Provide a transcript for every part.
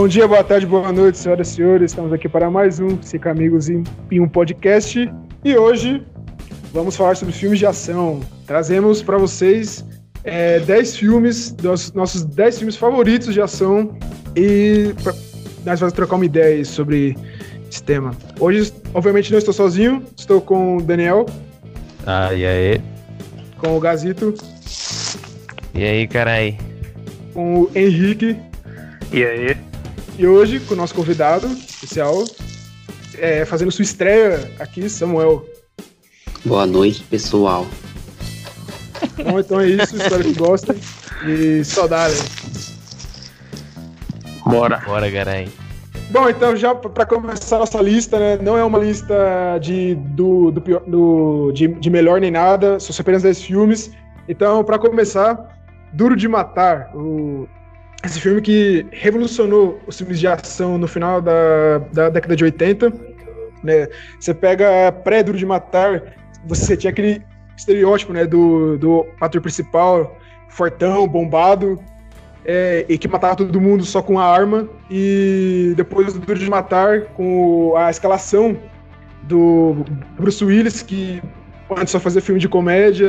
Bom dia, boa tarde, boa noite, senhoras e senhores. Estamos aqui para mais um Cinco Amigos em, em um podcast. E hoje vamos falar sobre filmes de ação. Trazemos para vocês é, 10 filmes, dos nossos 10 filmes favoritos de ação. E pra, nós vamos trocar uma ideia sobre esse tema. Hoje, obviamente, não estou sozinho, estou com o Daniel. Ah, e aí? Com o Gazito. E aí, carai? Com o Henrique. E aí? E hoje, com o nosso convidado especial, é, fazendo sua estreia aqui, Samuel. Boa noite, pessoal. Bom, então é isso, espero que gostem. E saudade. Bora. Bora, carai. Bom, então já para começar nossa lista, né? Não é uma lista de, do, do, do de, de, melhor nem nada, são apenas 10 filmes. Então, para começar, Duro de Matar, o, esse filme que revolucionou os filmes de ação no final da, da década de 80. Né? Você pega pré-Duro de Matar, você tinha aquele estereótipo né, do, do ator principal, fortão, bombado, é, e que matava todo mundo só com a arma. E depois do Duro de Matar, com a escalação do Bruce Willis, que antes só fazia filme de comédia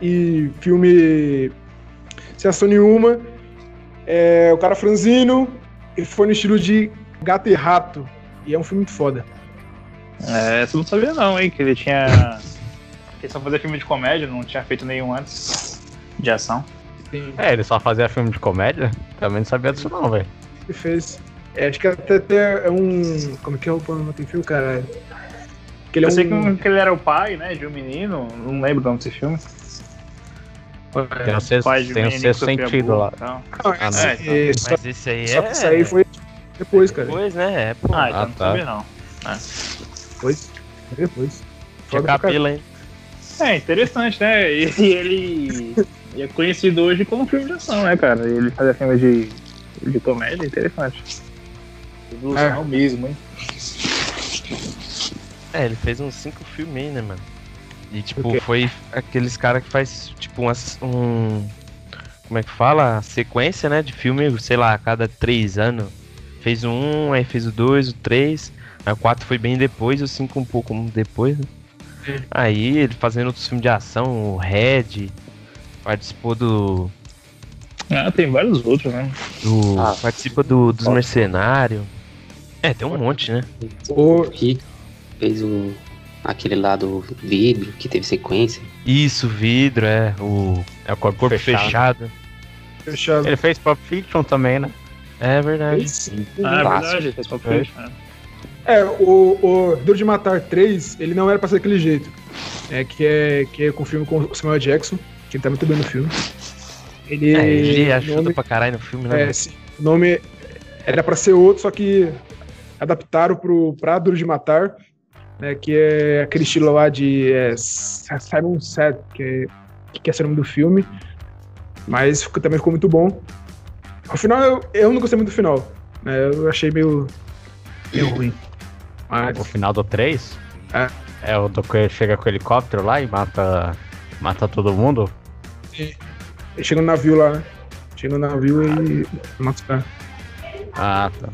e filme sem ação nenhuma. É, o cara franzino, ele foi no estilo de gato e rato. E é um filme muito foda. É, você não sabia não, hein? Que ele tinha. Ele só fazia filme de comédia, não tinha feito nenhum antes de ação. Sim. É, ele só fazia filme de comédia? Também não sabia disso não, velho. Ele fez. É, acho que até, até é um. Como é que é o não tem filme, cara? Que ele é Eu sei um... que ele era o pai, né, de um menino, não lembro o nome desse filme. Tem o sexto, tem o sexto sentido lá. Não, ah, esse, é, então. Mas esse aí é. Só aí foi depois, cara. Depois, né? É, pô. Ah, então ah, não tá. sabia não. É. Depois. Depois. Tinha cabelo, hein? É, interessante, né? E, e ele é conhecido hoje como filme de ação, né, cara? Ele fazia filme de, de comédia, interessante. Evolução é. mesmo, hein? É, ele fez uns cinco filmes, né, mano? E, tipo, foi aqueles caras que faz, tipo, umas, um. Como é que fala? Sequência, né? De filme, sei lá, a cada três anos. Fez o um, aí fez o dois, o três. Aí o quatro foi bem depois, o cinco um pouco depois, né? Aí ele fazendo outros filmes de ação, o Red, participou do. Ah, tem vários outros, né? Do, ah, participa do, dos Mercenários. É, tem um monte, né? O Rick fez o aquele lá do vidro que teve sequência. Isso, vidro, é. O, é o corpo, corpo fechado. fechado. Ele fez Pop Fiction também, né? É verdade. Ah, é verdade, ele fez Pop Fiction. É, é o, o Duro de Matar 3, ele não era pra ser daquele jeito. É que é, que é com o filme com o Samuel Jackson, que ele tá muito bem no filme. Ele, é, ele ajuda nome, pra caralho no filme, né? É, sim, o nome era pra ser outro, só que adaptaram pro, pra Duro de Matar né, que é aquele estilo lá de é, Simon Said, que, é, que é o nome do filme, mas também ficou muito bom. Ao final, eu, eu não gostei muito do final, né, eu achei meio, meio ruim. Mas... O final do 3? É. É o do que chega com o helicóptero lá e mata, mata todo mundo? Sim. Ele chega no navio lá, né? Chega no navio e mata os caras. Ah, tá.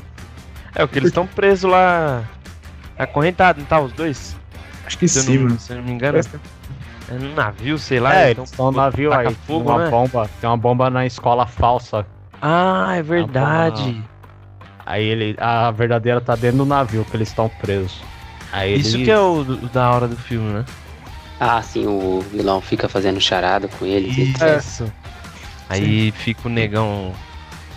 É, o que eles estão presos lá Acorrentado, não tá os dois? Acho que se sim, não, Se eu não me engano. É num navio, sei lá. É, então, eles estão no navio aí. Fogo, uma né? bomba. Tem uma bomba na escola falsa. Ah, é verdade. Aí ele. A verdadeira tá dentro do navio que eles estão presos. Aí Isso que é o, o, da hora do filme, né? Ah, sim, o vilão fica fazendo charada com eles. Isso. É. Aí sim. fica o negão.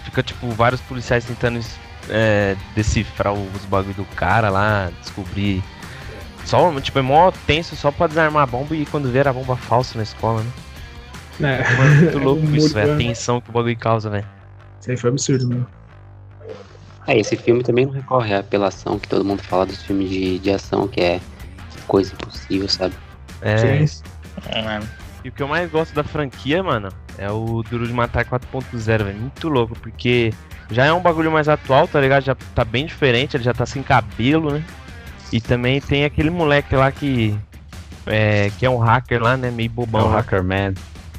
Fica tipo vários policiais tentando é, decifrar os bagulho do cara lá, descobrir. Só, tipo, é mó tenso só pra desarmar a bomba e quando ver a bomba falsa na escola, né? É. Mano, muito louco é isso, velho. A tensão que o bagulho causa, velho. Isso aí foi absurdo, mano. É, esse filme também não recorre à apelação que todo mundo fala dos filmes de, de ação, que é coisa impossível, sabe? É. Sim. É, e o que eu mais gosto da franquia, mano, é o Duro de Matar 4.0, velho. Muito louco, porque já é um bagulho mais atual, tá ligado? Já tá bem diferente, ele já tá sem cabelo, né? E também tem aquele moleque lá que. É, que é um hacker lá, né? Meio bobão. É o Hacker Man.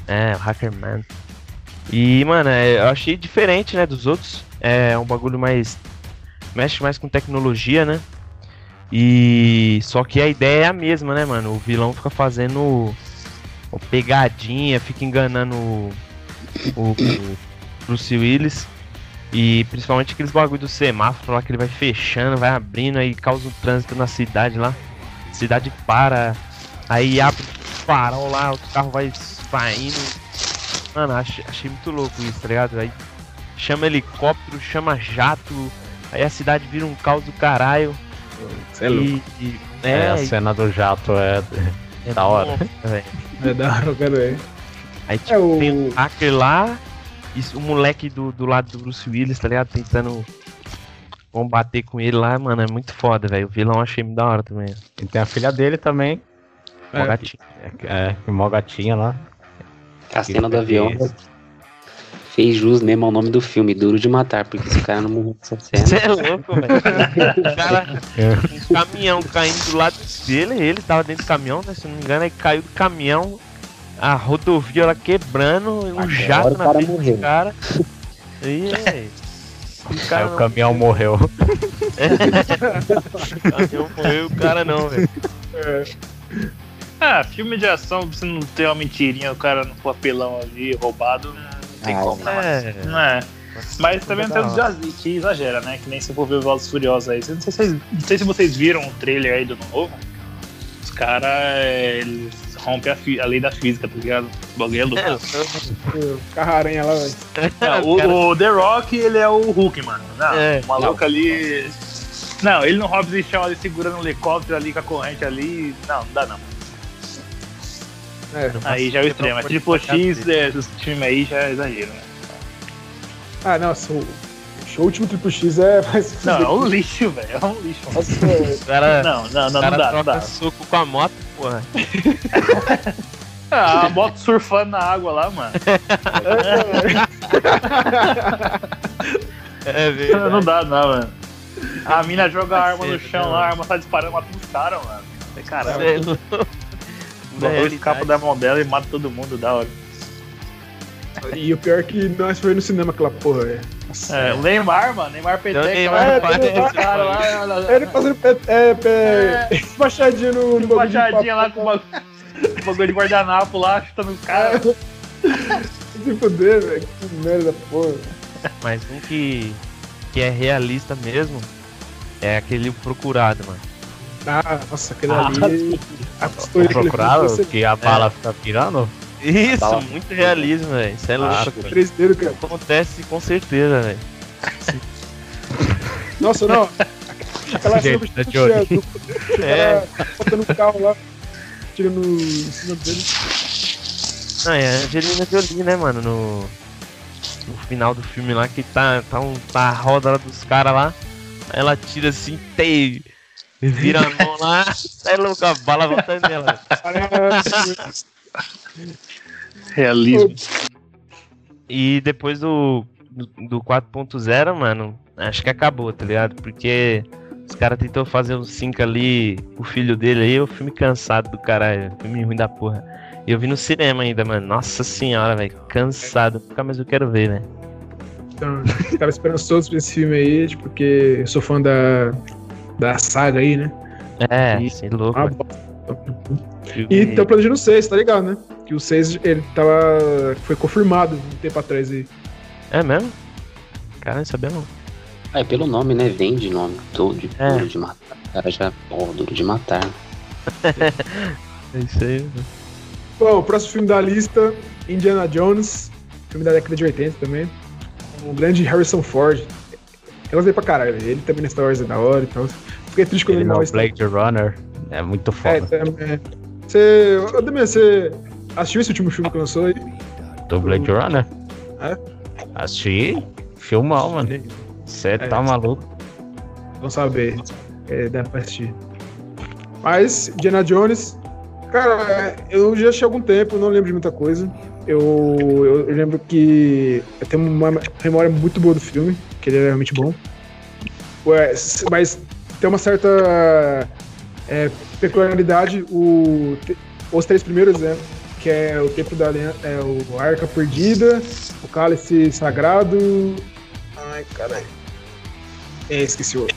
É, o Hacker Man. E, mano, é, eu achei diferente, né, dos outros. É um bagulho mais mexe mais com tecnologia, né? E só que a ideia é a mesma, né, mano? O vilão fica fazendo pegadinha, fica enganando o, o, o Bruce Willis. E principalmente aqueles bagulho do semáforo lá que ele vai fechando, vai abrindo, aí causa um trânsito na cidade lá. Cidade para, aí abre o farol lá, o carro vai saindo. Mano, achei, achei muito louco isso, tá ligado? Aí chama helicóptero, chama jato, aí a cidade vira um caos do caralho. Você é louco. E, e- É, é, a cena do jato é, é da hora. velho. É da hora, ver. Aí tipo, É o. tem um hacker lá, e o moleque do, do lado do Bruce Willis, tá ligado? Tentando combater com ele lá, mano, é muito foda, velho. O vilão eu achei muito da hora também. E tem a filha dele também. Mó É. gatinho. É, é mó gatinha lá. A cena do avião fez jus mesmo ao nome do filme, Duro de Matar, porque esse cara não morreu nessa cena. Você é louco, velho. O cara, um caminhão caindo do lado dele, ele tava dentro do caminhão, né? Se não me engano, aí caiu do caminhão, a rodovia lá quebrando, um Agora jato o na cara frente morreu. do cara. E aí, o Aí cara o não- caminhão morreu. o caminhão morreu, o cara não, velho. Ah, filme de ação, você não ter uma mentirinha, o cara no papelão ali roubado, não tem Ah, como, né? É. Não é. Mas também tem uns hora. que exagera, né? Que nem se for ver Velozes e Furiosos aí. Não sei, se vocês, não sei se vocês viram o trailer aí do novo. Os caras, eles rompem a, a lei da física, tá ligado? O bagulho é louco. O Carro-aranha lá, velho. Não, o, o The Rock, ele é o Hulk, mano. Não, É. o maluco ali. Não, ele no Hobbs e Shaw ali segurando um helicóptero ali com a corrente ali. Não, não dá não. É. Aí já é o extremo. Triple X, é, esse time aí já é exagero, né? Ah, nossa, o o último Triple X é. Mas, Não, é um lixo, velho. É um lixo. mano. Nossa, é, cara, Não, não, não, cara não dá, não troca dá. soco com a moto, porra. Ah, a moto surfando na água lá, mano. É, Não dá, não, mano. A mina joga a arma no Cacete, chão não. lá, a arma tá disparando, mata os caras, mano. Falei, Caramba, é escapa da mão dela e mata todo mundo, da hora. E o pior é que nós foi no cinema aquela porra, velho. Nossa. É, o Neymar, mano, Neymar Peteca Neymar aparece, todo cara lá, lá, lá, Ele fazendo pé, é, pé, baixadinha no, no Baixadinha lá com o bagulho, o bagulho de guardanapo lá, chutando os caras. Se fuder, velho. Que merda, porra. Mas um que, que é realista mesmo é aquele O procurado, mano. Ah, nossa, aquele Ah, ali. A que Procurado fez, que a bala fica pirando? Isso, muito realismo, velho. Isso é louco. Ah, Três dedos, cara. Acontece com certeza, velho. Nossa, não. Aquela cena tá do É. o carro lá, tirando em cima dele. Não, é a Angelina Jolie, né, mano? No, no final do filme lá, que tá, tá, um, tá a roda lá dos caras lá. Aí ela tira assim, tem. Vira a mão lá, sai louco, a bala voltando nela. Realismo. E depois do, do, do 4.0, mano, acho que acabou, tá ligado? Porque os caras tentou fazer um 5 ali, o filho dele aí, o filme cansado do caralho, filme ruim da porra. E eu vi no cinema ainda, mano. Nossa senhora, velho, cansado. Nunca mais eu quero ver, né? Então, tava esperançoso pra esse filme aí, tipo, porque eu sou fã da, da saga aí, né? É, E- assim, louco. Ah, velho. E estão planejando o 6, tá ligado, né? Que o 6 ele tava. foi confirmado um tempo atrás aí. É mesmo? Cara, não sabia não. Ah, é pelo nome, né? Vende nome. Duro de, É. duro de matar. O cara já. Pô, duro de matar. É isso aí. Bom, o próximo filme da lista, Indiana Jones, filme da década de 80 também. O grande Harrison Ford. Eu gostei pra caralho, ele também na Star Wars é da hora e tal. Fiquei triste quando Ele ele no morreu. Blade Runner. É muito É, foda. também. Você. Damian, você assistiu esse último filme que lançou aí? Do Blade Runner? É? Assisti. Filmão, mano. Você É. tá maluco? Vamos saber. É, dá pra assistir. Mas, Indiana Jones. Cara, eu já há algum tempo, não lembro de muita coisa. Eu, eu, eu lembro que eu tenho uma memória muito boa do filme, que ele é realmente bom. Ué, mas tem uma certa é, peculiaridade. O, os três primeiros, né? Que é o Tempo da é o Arca Perdida, o Cálice Sagrado. Ai, caralho. É, esqueci o outro.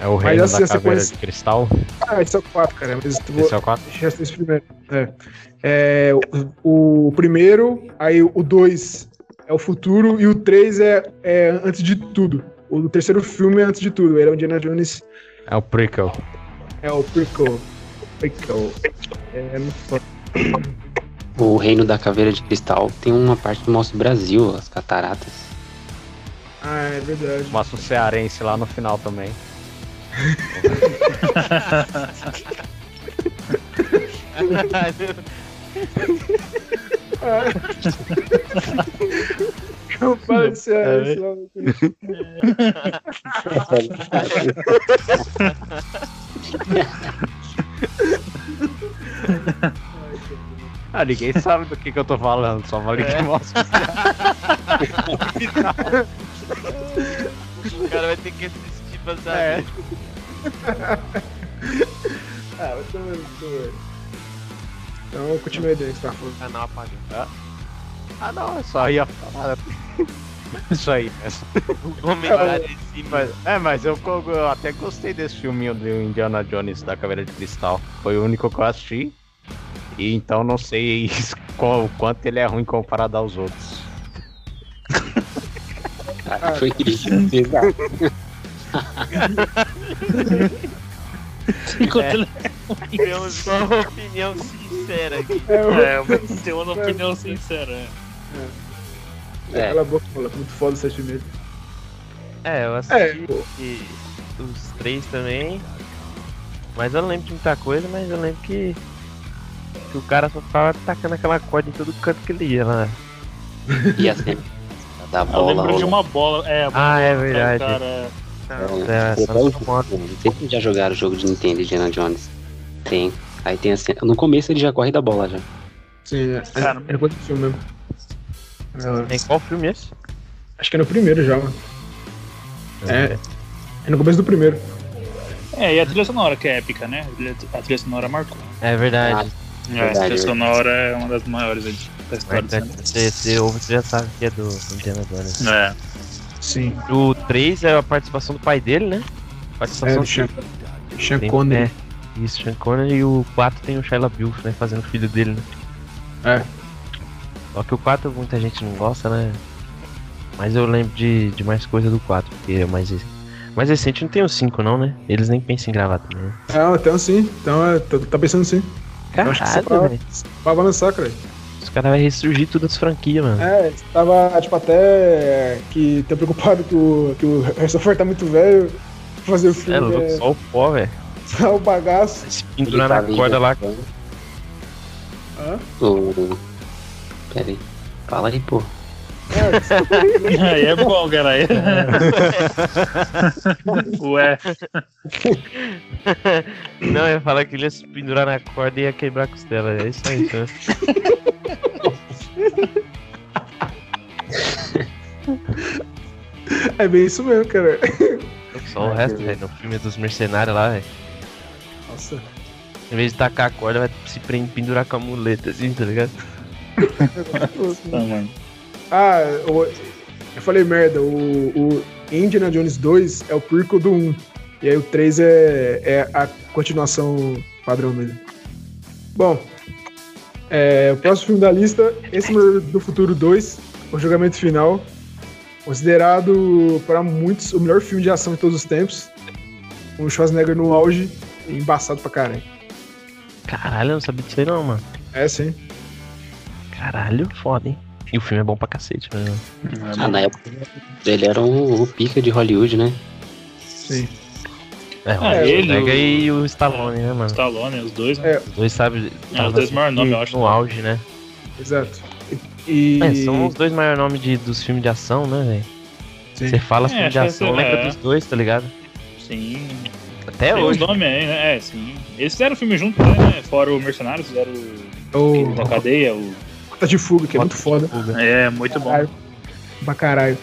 É o Mas reino assim, da caveira sequência- de cristal. Ah, esse é o 4, cara. Mas tu. Esse é o 4. Deixa eu assistir esse primeiro. É. É, o, o primeiro, aí o 2 é o futuro e o 3 é, é antes de tudo. O terceiro filme é antes de tudo. Ele é o Indiana Jones, É o prequel. é o prequel. Prequel. É muito foda. O Reino da Caveira de Cristal tem uma parte que mostra o Brasil, as cataratas. Ah, é verdade. Mostra o cearense lá no final também. Não para de ser É. esse lá. Ah, ninguém sabe do que, que eu tô falando, só falei que mostra. O cara vai ter que assistir pra saber. É. Ah, eu vendo, tô vendo. Então, continue aí, que você tá falando. O canal apagou. Ah, não, eu só ia falar. Isso aí. O comentário em cima. Mas, é, mas eu, eu até gostei desse filminho do Indiana Jones da Caveira de Cristal. Foi o único que eu assisti. E então não sei qual, o quanto ele é ruim comparado aos outros. Ah, foi pesado. Enquanto ele- Temos só uma opinião sincera aqui. É, eu... É, mas tem uma opinião sincera. é. É. Cala a boca, moleque. Muito foda esse filme. É, eu É, assisti pô. os três também. Mas eu não lembro de muita coisa, mas eu lembro que, que o cara só ficava tacando aquela corda em todo canto que ele ia lá. E a cena da Eu bola. lembro de uma bola. É, Ah, é verdade. Cara, É, É? Não sei se já jogaram o jogo de Nintendo Indiana Jones. Tem. Aí tem a cena. No começo ele já corre da bola já. Sim, é, Cara, é no outro filme mesmo. É, Em qual filme é esse? acho que é no primeiro já, mano. É, é no começo do primeiro. É, e a trilha sonora que é épica, né? A trilha sonora marcou. É verdade. É, a trilha sonora é uma das maiores aí da história do Mas você, você ouve, você já sabe que é do Indiana Jones. É. Sim. O 3 é a participação do pai dele, né? É, Participação do Sean, Sean Connery. É, isso, Sean Connery e o 4 tem o Shia LaBeouf, né? Fazendo o filho dele, né? É. Só que o 4 muita gente não gosta, né? Mas eu lembro de, de mais coisa do 4, porque é mais, mais recente não tem o 5 não, né? Eles nem pensam em gravar também. né? Ah, então sim. Então, é, tô- tá pensando sim. Caralho, velho. pra lançar, cara. Os caras vão ressurgir todas as franquias, mano. É, tava, tipo, até que tô preocupado que o, que o Harrison Ford tá muito velho pra fazer o É, filme. louco, É, só o pó, velho. só o bagaço. Se pendurar na tava corda lá. inventando. Hã? O... Pera aí. Fala aí, pô. É, Aí é bom, cara. Aí. Ué, Não, eu ia falar que ele ia se pendurar na corda e ia quebrar a costela. É isso aí, né? é bem isso mesmo, cara. Só o resto, velho. No filme dos mercenários lá, velho. Nossa. Em vez de tacar a corda, vai se pendurar com a muleta, assim, tá ligado? tá, mano. Ah, eu falei merda. O, o Indiana Jones 2 é o prequel do 1. E aí o 3 é, é a continuação padrão mesmo. Bom, é, o próximo filme da lista, esse do Futuro 2, o julgamento final. Considerado para muitos o melhor filme de ação de todos os tempos. Com o Schwarzenegger no auge embaçado pra caralho. Caralho, eu não sabia disso aí não, mano. É, sim. Caralho, foda, hein? E o filme é bom pra cacete, mano. Ah, na época ele era o, o pica de Hollywood, né? Sim. É, Ah, o ele, o- e o Stallone, né, mano? Stallone, os dois, né? É, Os dois, sabe? É, os dois maiores nomes, eu acho. No auge, né? Exato. E. É, são os dois maiores nomes de, dos filmes de ação, né, velho? Sim. Você fala É, filme de ação, lembra é. dos dois, tá ligado? Sim. Até Tem os hoje. nomes aí, né? É, sim. Eles fizeram filme junto, né? Fora o Mercenários, fizeram o O da cadeia, o. Rota de Fuga, que é muito foda. É, muito bom. Caralho. Pra caralho.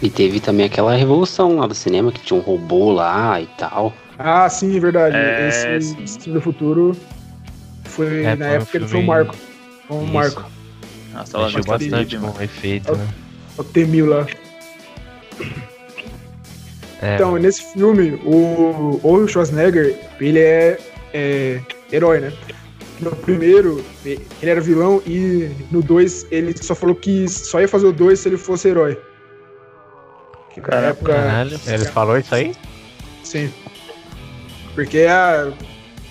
E teve também aquela revolução lá do cinema, que tinha um robô lá e tal. Ah, sim, é verdade. É, esse, filme do futuro foi, É, na foi época, ele foi um marco. Foi um Isso. marco. Nossa, ela Mexeu bastante com o efeito, né? O T-1000 lá. É, Então, nesse filme, o, o Schwarzenegger, ele é, é herói, né? No primeiro, ele era vilão e no 2 ele só falou que só ia fazer o 2 se ele fosse herói. Que na Caraca, época. caralho. Ele falou isso aí? Sim. Porque a,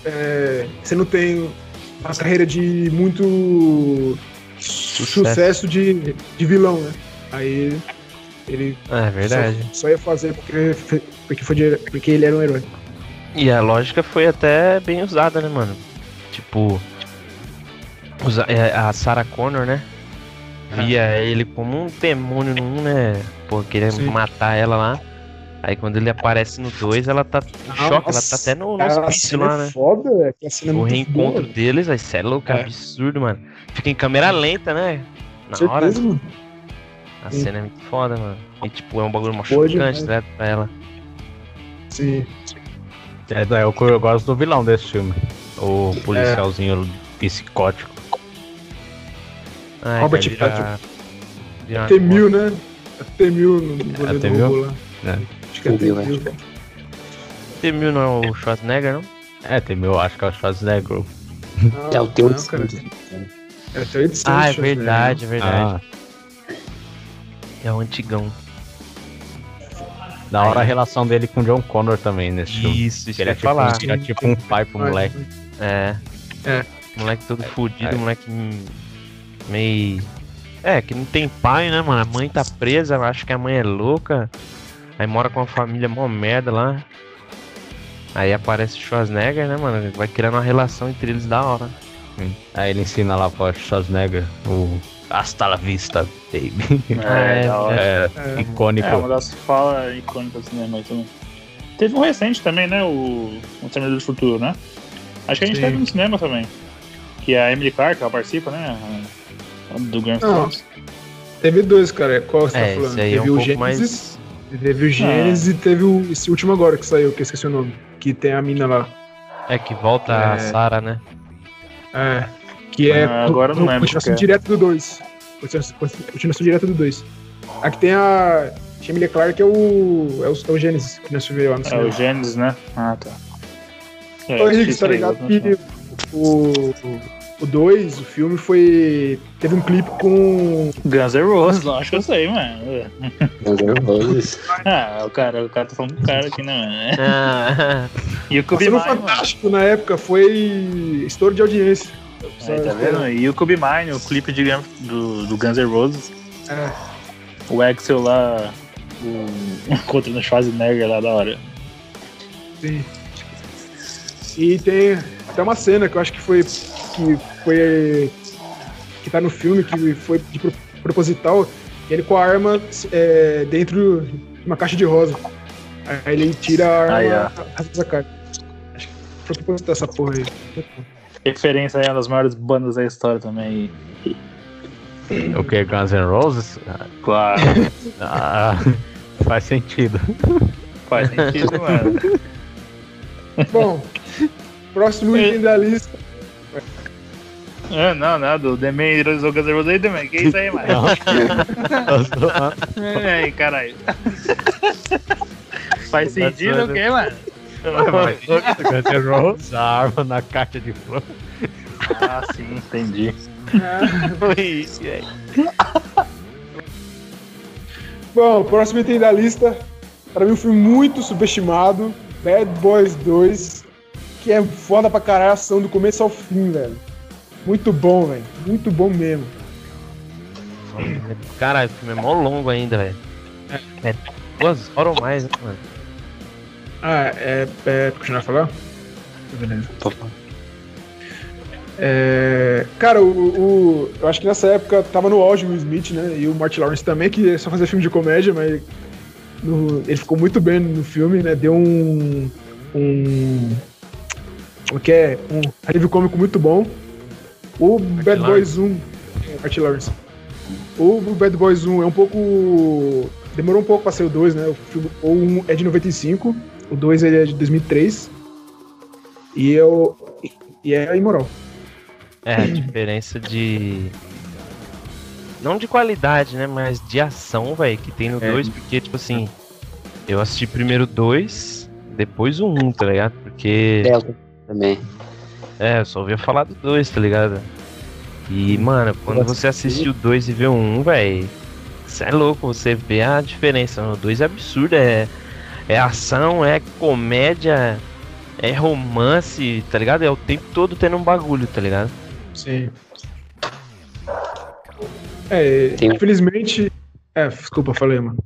é, você não tem uma carreira de muito sucesso, de, de vilão, né? Aí ele É verdade. só, só ia fazer porque, porque, foi de- porque ele era um herói. E a lógica foi até bem usada, né, mano? Tipo, é, a Sarah Connor, né? Via ele como um demônio no 1, né? Pô, querendo Sim. matar ela lá. Aí quando ele aparece no 2, ela tá em choque, ela tá até no, no hospício lá, é né? foda, velho. É O reencontro boa. deles, aí cê é louco, É. absurdo, mano. Fica em câmera lenta, né? Na Com hora. certeza, mano. A Sim. cena é muito foda, mano. E tipo, é um bagulho demais. né? Pra ela. Sim. É, é o que eu gosto do vilão desse filme. O policialzinho psicótico. Ai, Robert virar uma T-1000, né? É T-1000 no T-1000? robô lá. É. Acho que é T-1000, T-1000. T-1000 não é o Schwarzenegger, não? É, tem meu, acho que é o Schwarzenegger. Não, É o teu não, cara. É o teu edição. Ah, é verdade, é verdade. Ah, É o antigão. da hora a relação dele com o John Connor também nesse filme. Isso, isso que Ele é tipo, falar. um, ele é tipo um pai pro moleque. É. É. Moleque todo fudido, é. moleque hum, meio. É, que não tem pai, né, mano? A mãe tá presa, acho que a mãe é louca. Aí mora com uma família mó merda lá. Aí aparece o Schwarzenegger, né, mano? Vai criando uma relação entre eles da hora. Aí ele ensina lá pro Schwarzenegger o Hasta la vista, baby. É, hora. É, É. icônico. É, uma das falas icônicas do cinema também. Teve um recente também, né? O, o Terminador do Futuro, né? Acho que a gente Sim. teve no cinema também. Que é a Emily Clark, ela participa, né? a- Do Grand Não. Theft. Teve dois, cara. Qual você É, tá falando? esse aí é teve um o pouco Gênesis, mais. teve o Gênesis e teve o, esse último agora que saiu, que eu esqueci o nome. Que tem a mina lá. É que volta a É. Sarah, né? É. Que é. Ah, agora eu não lembro Continuação é. direta do 2. Continuação, direta do 2. Aqui tem a. Emily Clark é o. É o, é o Gênesis, que nós vimos lá no É cinema. o Gênesis, né? Ah, tá. É, Ô, Henrique, tá ligado que o. O 2, o filme foi. Teve um clipe com. Guns N' Roses, lógico que eu sei, mano. Guns N' Roses. Ah, o cara, o cara tá falando do cara aqui, né, mano? Ah, E o Kobe no Mine, mano. Fantástico na época, foi estouro de audiência. Aí, tá vendo? E o Kobe Mine, o clipe de, do, do Guns N' Roses. É. O Axel lá, o, contra o Schwarzenegger lá da hora. Sim. E tem até uma cena que eu acho que foi. que foi. que tá no filme, que foi de pro- proposital, ele com a arma é, dentro de uma caixa de rosa. Aí ele tira a arma Ah, e yeah. rasga a cara. Acho que foi proposital essa porra aí. Referência aí a uma das maiores bandas da história também. O que? Guns N' Roses? Claro, Ah, faz sentido. faz sentido, mano. Bom, próximo item da lista. Ah, não, não, do The Man ironizou Guns N' Roses aí, The Man. Que isso aí, mano? É aí, caralho. Faz sentido o quê, mano? Guns N' Roses, a arma na caixa de flor. Ah, sim, entendi. Bom, próximo item da lista. Pra mim, um filme muito subestimado: Bad Boys 2. Que é foda pra caralho, a ação do começo ao fim, velho. Muito bom, velho. Muito bom mesmo. Caralho, o filme é mó longo ainda, velho. É duas horas ou mais, né, mano? Ah, é. é continuar a falar? Beleza. É, cara, o, o- eu acho que nessa época tava no auge o Will Smith, né? E o Martin Lawrence também, que só fazia filme de comédia, mas no- ele ficou muito bem no filme, né? Deu um. um o que é? Um alívio cômico muito bom. O Bad Boys 1. é, Martin Lawrence. O Bad Boys 1 é um pouco. Demorou um pouco pra ser o 2, né? O, filme, o 1 é de 95, o 2 ele é de 2003. E eu. E é imoral. É, a diferença de. Não de qualidade, né? Mas de ação, velho, que tem no É. 2, porque, tipo assim. Eu assisti primeiro dois, depois o um, tá ligado? Porque. Delta também. É, eu só ouvia falar do dois, tá ligado? E, mano, quando você assiste o 2 e vê o 1, um, velho, você é louco, você vê a diferença. O 2 é absurdo, é, é ação, é comédia, é romance, tá ligado? É o tempo todo tendo um bagulho, tá ligado? Sim. É, Tem- infelizmente. É, desculpa, falei, mano.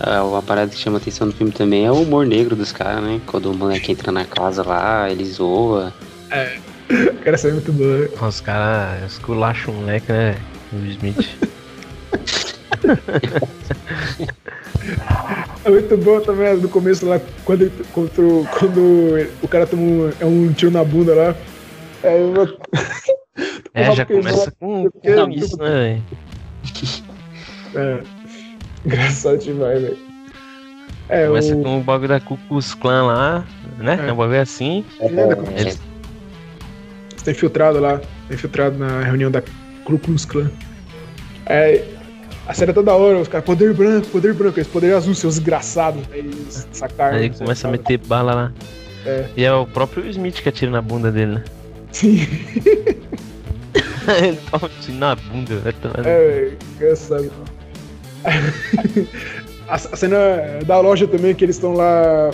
Ah, uma parada que chama atenção no filme também é o humor negro dos caras, né? Quando o moleque entra na casa lá, ele zoa. Cara, essa é muito boa. né? Os caras esculacham o moleque, né? O Smith. É muito boa também no começo lá, quando, ele- contra o- quando o cara toma um, é um tiro na bunda lá. É, eu, É, já começa com, porque- com isso, né, velho? é, engraçado demais, velho. É, Começa o, com o bagulho da Ku Klux Klan lá, né? É. É um bagulho assim. É, como Eles- Você tá infiltrado lá, tá infiltrado na reunião da Ku Klux Klan. É, a série é toda hora, os caras, poder branco, poder branco, esse poder azul, seus desgraçados. Aí eles sacaram. Aí começa a meter bala lá. É. E é o próprio Smith que atira na bunda dele, né? Sim, Ele toma um tiro na bunda, vai tomar. é, velho, engraçado. a, cena da loja também, que eles estão lá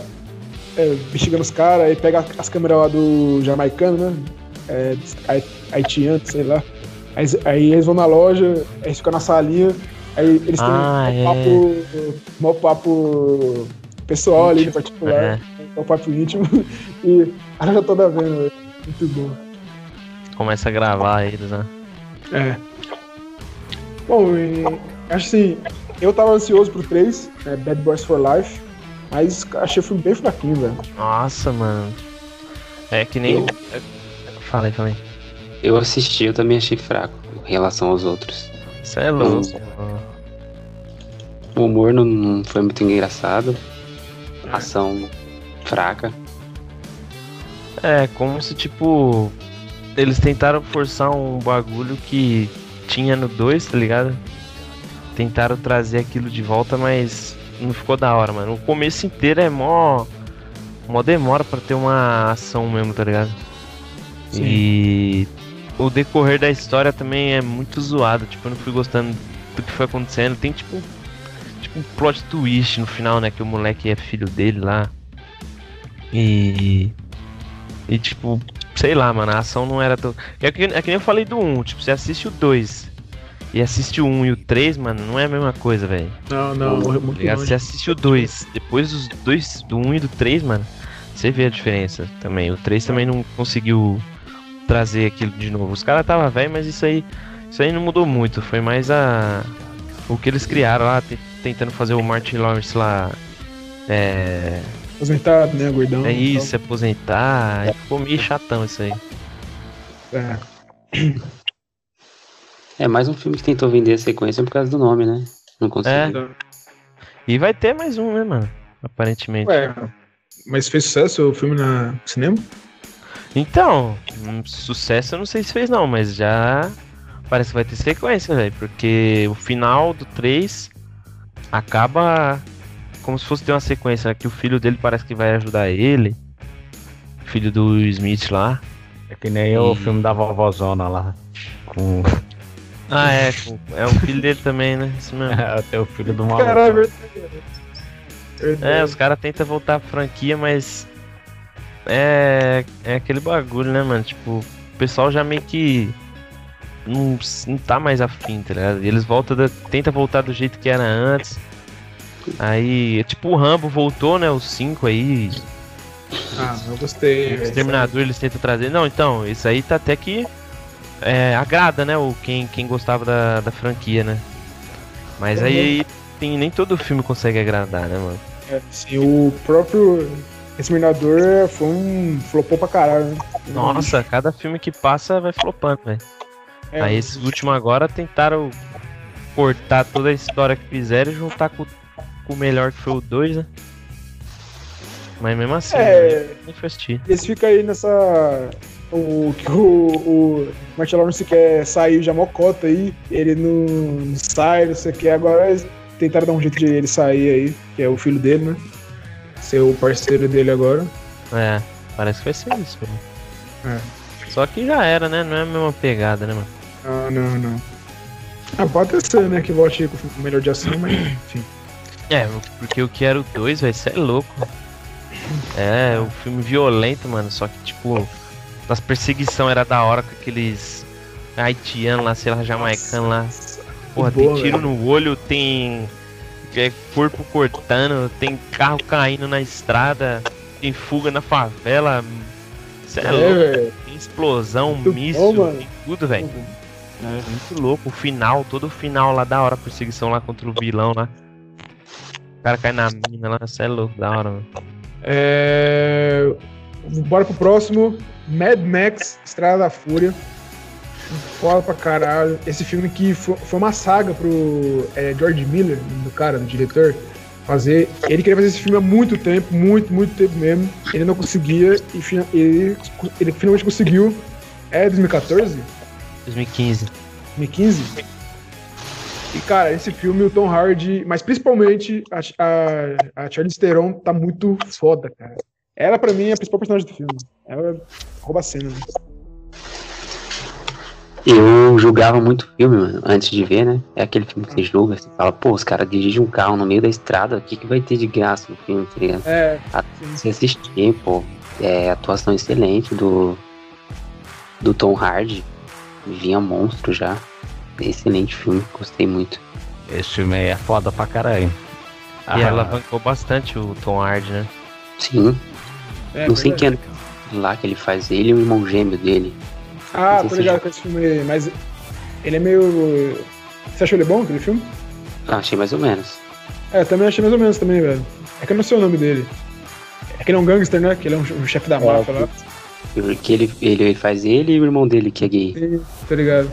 é, investigando os caras, aí pega as câmeras lá do jamaicano, né? É, hai- haitiano, sei lá. Aí, aí eles vão na loja, aí eles ficam na salinha, aí eles têm Ah, um é. papo, mó papo pessoal ali, no particular, É, um papo íntimo, e a já toda vendo, velho. muito bom. Começa a gravar eles, né? É. Bom, e, acho assim, eu tava ansioso pro 3, né, Bad Boys for Life, mas achei o filme bem fraquinho, velho. Nossa, mano. É que nem. Eu- Falei, falei. Eu assisti, eu também achei fraco em relação aos outros. Isso é louco. O humor não, não foi muito engraçado. Ação fraca. É, como se tipo. Eles tentaram forçar um bagulho que tinha no 2, tá ligado? Tentaram trazer aquilo de volta, mas não ficou da hora, mano. O começo inteiro é mó. mó demora pra ter uma ação mesmo, tá ligado? Sim. E o decorrer da história também é muito zoado. Tipo, eu não fui gostando do que foi acontecendo. Tem tipo, tipo um plot twist no final, né? Que o moleque é filho dele lá. E. E tipo, sei lá, mano, a ação não era tão. É que, é que nem eu falei do 1, tipo, você assiste o 2 e assiste o 1 e o 3, mano, não é a mesma coisa, velho. Não, não, morreu muito Tá longe. Você assiste o 2, depois dos dois, do 1 e do 3, mano, você vê a diferença também. O 3 também não conseguiu trazer aquilo de novo. Os caras tava velho, mas isso aí, isso aí não mudou muito. Foi mais a o que eles criaram lá, te- tentando fazer o Martin Lawrence lá é, Aposentado, né, gordão. é isso, se aposentar. Aí Ficou meio chatão isso aí. É. É mais um filme que tentou vender a sequência por causa do nome, né? Não conseguiu. E vai ter mais um, né, mano? Aparentemente. Ué, mas fez sucesso o filme na no cinema? Então, um sucesso eu não sei se fez não, mas já parece que vai ter sequência, velho. Porque o final do 3 acaba como se fosse ter uma sequência, né, que o filho dele parece que vai ajudar ele. Filho do Smith lá. É que nem o E- filme da vovozona lá. Com Ah, é, é o filho dele também, né? Isso mesmo. até o filho do maluco. Caralho, é verdade. É, os caras tentam voltar à franquia, mas. É. É aquele bagulho, né, mano? Tipo, o pessoal já meio que. Não, não tá mais afim, tá ligado? Eles voltam da, tenta voltar do jeito que era antes. Aí, tipo, o Rambo voltou, né? Os 5 aí. Ah, eu gostei. O. Exterminador eles tentam trazer. Não, então, isso aí tá até que. É, agrada, né? O, quem, quem gostava da, da franquia, né? Mas aí tem, nem todo filme consegue agradar, né, mano? É, sim, o próprio Exterminador foi um flopou pra caralho, né? Nossa, cada filme que passa vai flopando, velho. É, Aí esses últimos agora tentaram cortar toda a história que fizeram e juntar com, o melhor que foi o 2, né? Mas mesmo assim, É. né, nem foi assistir. Eles ficam aí nessa. O que o, o Martin Lawrence quer sair já mocota aí, ele não, sai, não sei o que. Agora eles tentaram dar um jeito de ele sair aí, que é o filho dele, né? Ser o parceiro dele agora. É, parece que vai ser isso, mano. É. Só que já era, né? Não é a mesma pegada, né, mano? Ah, não, não. Ah, pode ser, né? Que volte aí com o melhor de ação, mas enfim. É, porque eu quero dois, vai ser louco. É, o filme violento, mano. Só que, tipo, as perseguição era da hora com aqueles haitianos lá, sei lá, jamaicano lá. Porra, boa, tem tiro velho. no olho, tem é, corpo cortando, tem carro caindo na estrada, tem fuga na favela. Cê é, É, louco, velho. tem explosão, Muito míssil, bom, tem tudo, velho. É muito louco. O final, todo o final lá da hora, perseguição lá contra o vilão lá. O cara cai na mina lá, cê é louco, da hora, mano. É... Bora pro próximo. Mad Max, Estrada da Fúria. Foda pra caralho. Esse filme que fo- foi uma saga pro é, George Miller, do cara, do diretor, fazer. Ele queria fazer esse filme há muito tempo, muito, muito tempo mesmo. Ele não conseguia e fina- ele, ele finalmente conseguiu. É 2014? 2015. 2015? E, cara, esse filme, o Tom Hardy, mas principalmente a, a, a Charlize Theron tá muito foda, cara. Ela, pra mim, é a principal personagem do filme. Ela rouba a cena, né? Eu julgava muito filme, mano, antes de ver, né? É aquele filme que você julga, você fala, pô, os caras dirigem um carro no meio da estrada, o que, que vai ter de graça no filme, tá ligado? É, Você assistir, pô, é atuação excelente do, do Tom Hardy, vinha monstro já. Excelente filme, gostei muito. Esse filme aí é foda pra caralho. E Ah, ela alavancou bastante o Tom Hardy, né? Sim, é não sei quem é lá que ele faz, ele e o irmão gêmeo dele. Ah, tô ligado com esse filme aí, mas ele é meio. Você achou ele bom, aquele filme? Ah, achei mais ou menos. É, também achei mais ou menos também, velho. É que eu não sei o nome dele. É que ele é um gangster, né? Que ele é um, um chefe da máfia lá. Que ele, ele, ele faz ele e o irmão dele, que é gay. Sim, Tá ligado?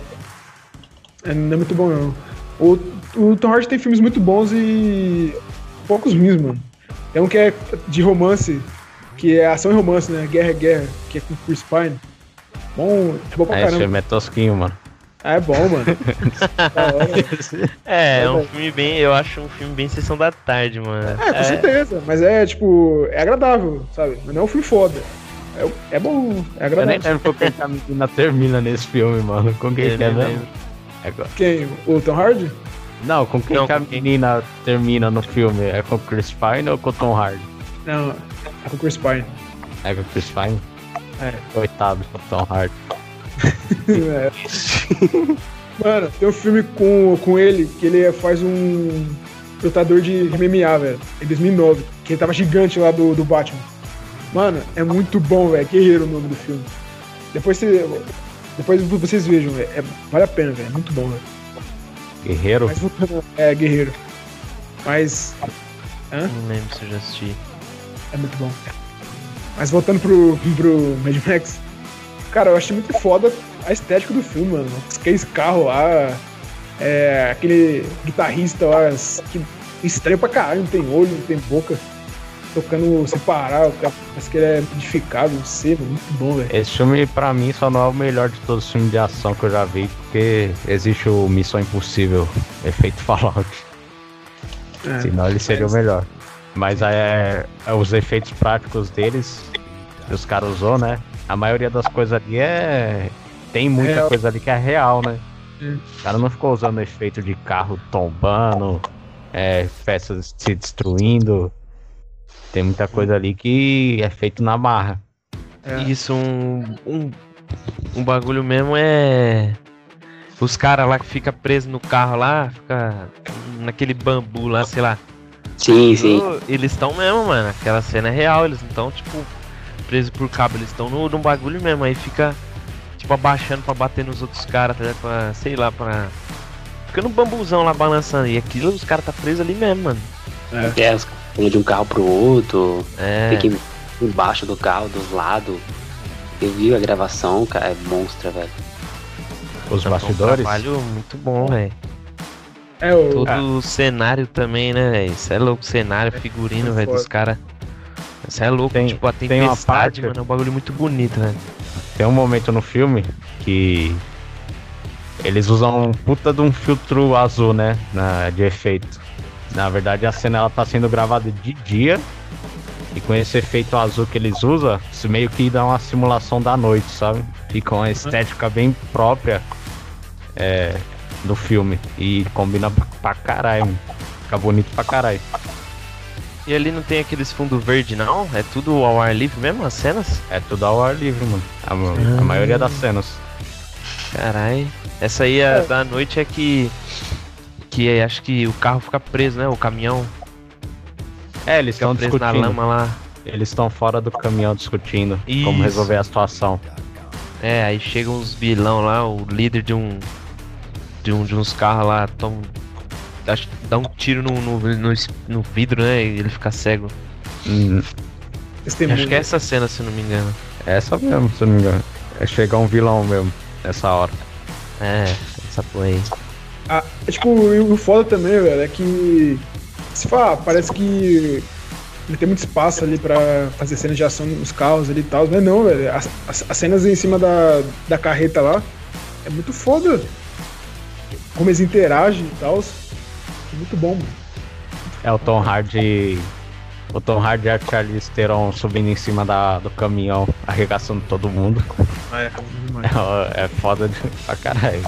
É, não é muito bom, não. O, o Tom Hardy tem filmes muito bons e poucos ruins, mano. Tem um que é de romance, que é ação e romance, né? Guerra é Guerra, que é com Chris Pine. Bom, é bom pra esse caramba. filme é tosquinho, mano. Ah, é bom, mano. Hora. É, é um filme bem. Eu acho um filme bem sessão da tarde, mano. É, com certeza. Mas é, tipo, é agradável, sabe? Mas não é um filme foda. É, é bom, é Eu nem agradável. lembro com quem que a menina termina nesse filme, mano. Com quem Eu que é mesmo? É co- Quem? O Tom Hardy? Não, com quem Não, que a menina termina no filme? É com o Chris Pine ou com o Tom Hardy? Não, é com o Chris Pine. É com o Chris Pine? É. Coitado do Tom Hardy. É. Mano, tem um filme com, com ele que ele faz um lutador de MMA, velho, em 2009, que ele tava gigante lá do, do Batman. Mano, é muito bom, velho. Guerreiro o nome do filme. Depois, você, depois vocês vejam, velho. É, vale a pena, velho. Muito bom, velho. Guerreiro? Mas. É, Guerreiro. Mas. Hã? Não lembro se eu já assisti. É muito bom. Mas voltando pro, pro Mad Max, cara, eu achei muito foda a estética do filme, mano. Aqueles carros lá, é, aquele guitarrista lá, que estranho pra caralho, não tem olho, não tem boca, tocando sem parar, o cara parece que ele é modificado, não sei, muito bom, velho. Esse filme, pra mim, só não é o melhor de todos os filmes de ação que eu já vi, porque existe o Missão Impossível, efeito Fallout. É, Senão ele seria o melhor. Mas é, é os efeitos práticos deles, que os caras usou, né? A maioria das coisas ali é. Tem muita Real. coisa ali que é real, né? Hum. O cara não ficou usando efeito de carro tombando, é, peças se destruindo. Tem muita coisa ali que é feito na marra. é. Isso, um, um. Um bagulho mesmo é. Os caras lá que fica preso no carro lá, fica naquele bambu lá, sei lá. Sim, sim. Eles estão mesmo, mano. Aquela cena é real, eles não estão, tipo, presos por cabo, eles estão no, num bagulho mesmo. Aí fica, tipo, abaixando pra bater nos outros caras, tá? Pra, sei lá, pra. Fica no bambuzão lá balançando. E aquilo, os caras tá presos ali mesmo, mano. É, os pulam de um carro pro outro, É. fica embaixo do carro, dos lados. Eu vi a gravação, cara, é monstra, velho. Os Então, foi Um bastidores. trabalho muito bom, velho. É, o, Todo Ah. o cenário também, né, velho? Isso é louco, cenário, figurino, velho, dos caras. Isso é louco, Tem- tipo, a tem uma tempestade, parte- mano, é um bagulho muito bonito, velho. Tem um momento no filme que eles usam um puta de um filtro azul, né? Na, de efeito. Na verdade, a cena ela tá sendo gravada de dia. E com esse efeito azul que eles usam, isso meio que dá uma simulação da noite, sabe? E com a estética bem própria é, do filme. E combina pra, caralho. mano. Fica bonito pra caralho. E ali não tem aqueles fundo verde, não? É tudo ao ar livre mesmo, as cenas? É tudo ao ar livre, mano. A, a maioria das cenas. Carai. Essa aí a da noite é que. Que é, acho que o carro fica preso, né? O caminhão É, eles estão preso na discutindo. lama lá. Eles estão fora do caminhão discutindo Isso. como resolver a situação. É, aí chegam uns vilão lá, o líder de um. De, um, de uns carros lá, toma, acho dá um tiro no, no, no, no vidro, né? E ele fica cego. Hum. Acho que é essa cena, se não me engano. essa mesmo, se não me engano. É chegar um vilão mesmo nessa hora. É, essa porra aí. Ah, é, tipo, o foda também, velho, é que. Se fala, parece que ele tem muito espaço ali pra fazer cenas de ação nos carros ali e tal. Não é não, velho. As, as- as cenas em cima da, da carreta lá é muito foda. Como eles interagem e tal. É muito bom, mano. É o Tom Hardy. O Tom Hardy e a Charlize Theron subindo em cima da, do caminhão, arregaçando todo mundo. É, É, é foda de, pra caralho.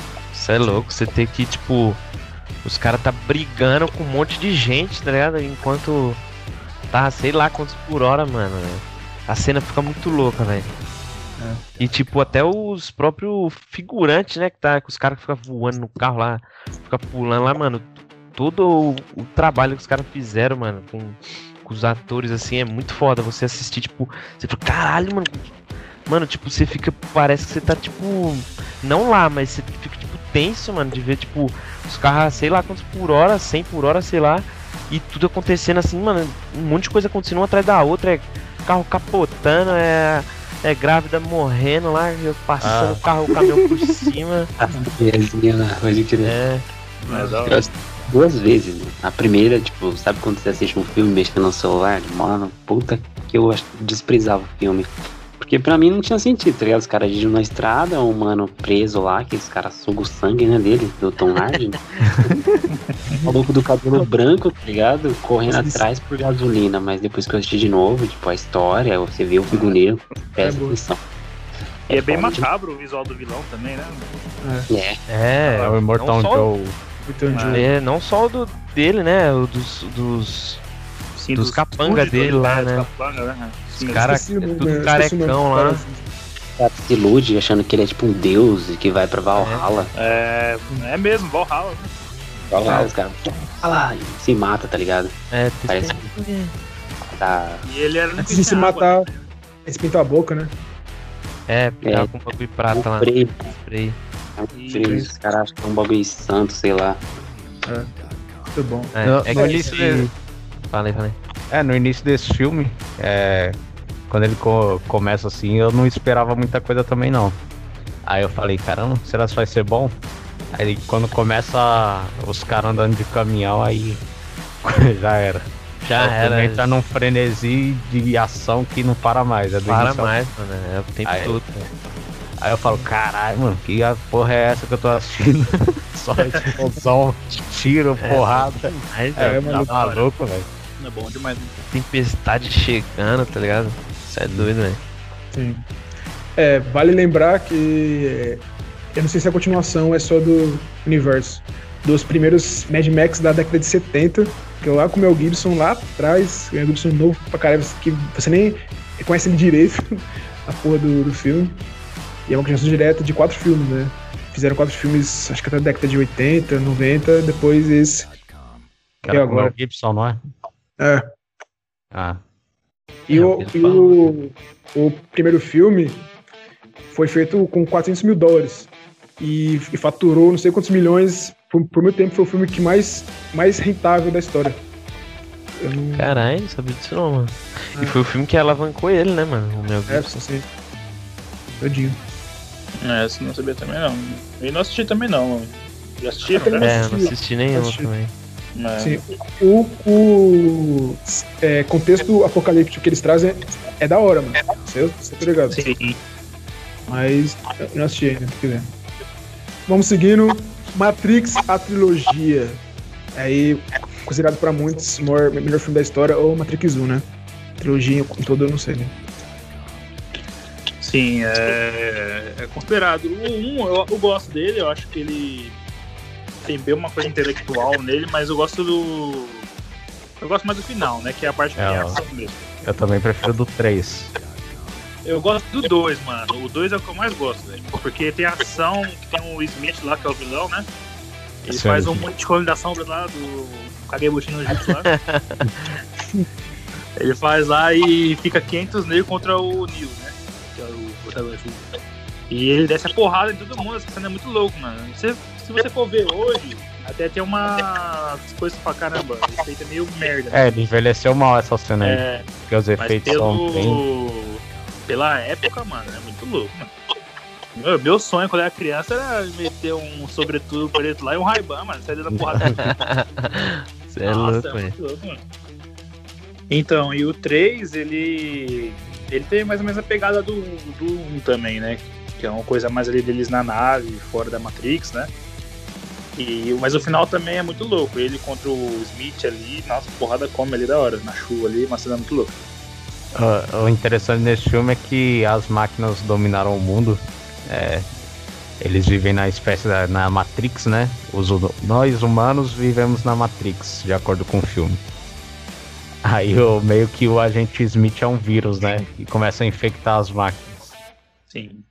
Você é louco, você tem que, tipo. Os caras tá brigando com um monte de gente, tá ligado? Enquanto tá, sei lá quantos por hora, mano. A cena fica muito louca, velho. E tipo, até os próprios figurantes, né? Que tá, que os caras que ficam voando no carro lá, fica pulando lá, mano. Todo o, o trabalho que os caras fizeram, mano, com, com os atores, assim, é muito foda. Você assistir, tipo, você fica, caralho, mano. Mano, tipo, você fica. Parece que você tá, tipo. Não lá, mas você fica, tipo, tenso, mano, de ver, tipo, os carros, sei lá quantos por hora, 100 por hora, sei lá. E tudo acontecendo assim, mano. Um monte de coisa acontecendo uma atrás da outra. É carro capotando, é. É grávida morrendo lá, passando Ah. o carro, o caminhão por cima. Mulherzinha lá, pode crer. É. Mas, ó, duas vezes, né? A primeira, tipo, sabe quando você assiste um filme mexendo no celular? Mano, puta que eu acho- desprezava o filme. Porque pra mim não tinha sentido, tá ligado? Os caras dirigindo na estrada, um mano preso lá, que os caras sugam o sangue, né, dele, do Tom Hardy. o maluco do cabelo branco, tá ligado? Correndo isso- atrás por gasolina, mas depois que eu assisti de novo, tipo, a história, você vê o figurino, presta boa. atenção. E é bem foda de- macabro o visual do vilão também, né? É, É, É o Immortal Joe. Ah, é, não só o do dele, né? O dos. dos Sim, Dos capanga dele lá, né? capanga, né? Sim, Os cara- esqueci o é tudo né? Carecão lá. cara. o cara se ilude achando que ele é tipo um deus e que vai pra Valhalla. É, é mesmo, Valhalla. né? Valhalla, os caras. Ah lá, e se mata, tá ligado? É, Parece- testemunha. Tá. E ele era Antes de se matar, eles pintam a boca, né? É, porque É. com um bagulho de prata lá. Freio, Spray. um freio, Os caras acham que é um bagulho santo, sei lá. Muito bom. É, No- é no que início esse- dele- Falei, falei. É, no início desse filme, é, quando ele co- começa assim, eu não esperava muita coisa também não. Aí eu falei, caramba, será que vai ser bom? Aí quando começa os caras andando de caminhão, aí já era. Já filme era. Entra num frenesi de ação que não para mais. É Para mais, mano. É o tempo Aí- todo. Aí eu falo, caralho, mano, que a porra é essa que eu tô assistindo? Só explosão, tiro, É. porrada. Mas, É, é, tá maluco, velho. É bom demais. tempestade chegando, tá ligado? Isso é doido, velho. Sim. É, vale lembrar que. Eu não sei se a continuação é só do universo. Dos primeiros Mad Max da década de 70, que é lá com o Mel Gibson lá atrás, o Mel Gibson novo pra caralho, que você nem reconhece ele direito, a porra do, do filme. E é uma continuação direta de quatro filmes, né? Fizeram quatro filmes, acho que até a década de 80, 90, depois esse. Que E com o agora? Mel Gibson, não é? É, Ah, E, É, o, e o, o primeiro filme foi feito com 400 mil dólares e, e faturou não sei quantos milhões. Por, por muito tempo foi o filme que mais, mais rentável da história. Não. Caralho, não sabia disso não, mano. E É. foi o filme que alavancou ele, né, mano? O meu É, só sei. Todinho. É, essa não sabia também não. E não assisti também não. Já assisti, Eu também né? É, eu não assisti. assisti nenhum Assisti. também. Mas- Sim, o o é, contexto apocalíptico que eles trazem é da hora, mano. Você, você tá ligado? Sim. Mas eu não assisti ainda, tem que ver. Vamos seguindo. Matrix, a trilogia. Aí, considerado pra muitos o maior- melhor filme da história, ou Matrix 1, né? Trilogia com todo, eu não sei, né? Sim, é, é considerado. O 1, eu, eu gosto dele, eu acho que ele tem bem uma coisa intelectual nele, mas eu gosto do. Eu gosto mais do final, né? Que é a parte que É, ó. ação mesmo. Eu também prefiro do 3. Eu gosto do 2, mano. O 2 é o que eu mais gosto, velho. Porque tem ação, tem o Smith lá, que é o vilão, né? Ele Sim, faz um monte de coligação lá do Kagebushi no Jutsu lá. Ele faz lá e fica 500 nele contra o Neo, né? Que é o protagonista. E ele desce a porrada em todo mundo, essa cena é muito louco, mano. Você- se você for ver hoje, até tem umas coisas pra caramba. O efeito é meio merda. né? É, ele envelheceu mal essa cena aí. É, Porque os efeitos são bem. pelo... pela época, mano, é muito louco, mano. Meu, meu sonho quando eu era criança era meter um sobretudo preto lá e um Ray-Ban, mano. Sair dando porrada. Você é Nossa, louco, é louco, mano. Então, e o 3, ele. Ele tem mais ou menos a pegada do, do 1 também, né? Que é uma coisa mais ali deles na nave, fora da Matrix, né? E, mas o final também é muito louco. Ele contra o Smith ali, nossa, porrada come ali da hora, na chuva ali, uma cena muito louca. Ah, O interessante nesse filme é que as máquinas dominaram o mundo. É, eles vivem na espécie da, na Matrix, né? Os, nós humanos vivemos na Matrix, de acordo com o filme. Aí o, meio que o agente Smith é um vírus, né? E começa a infectar as máquinas. Sim.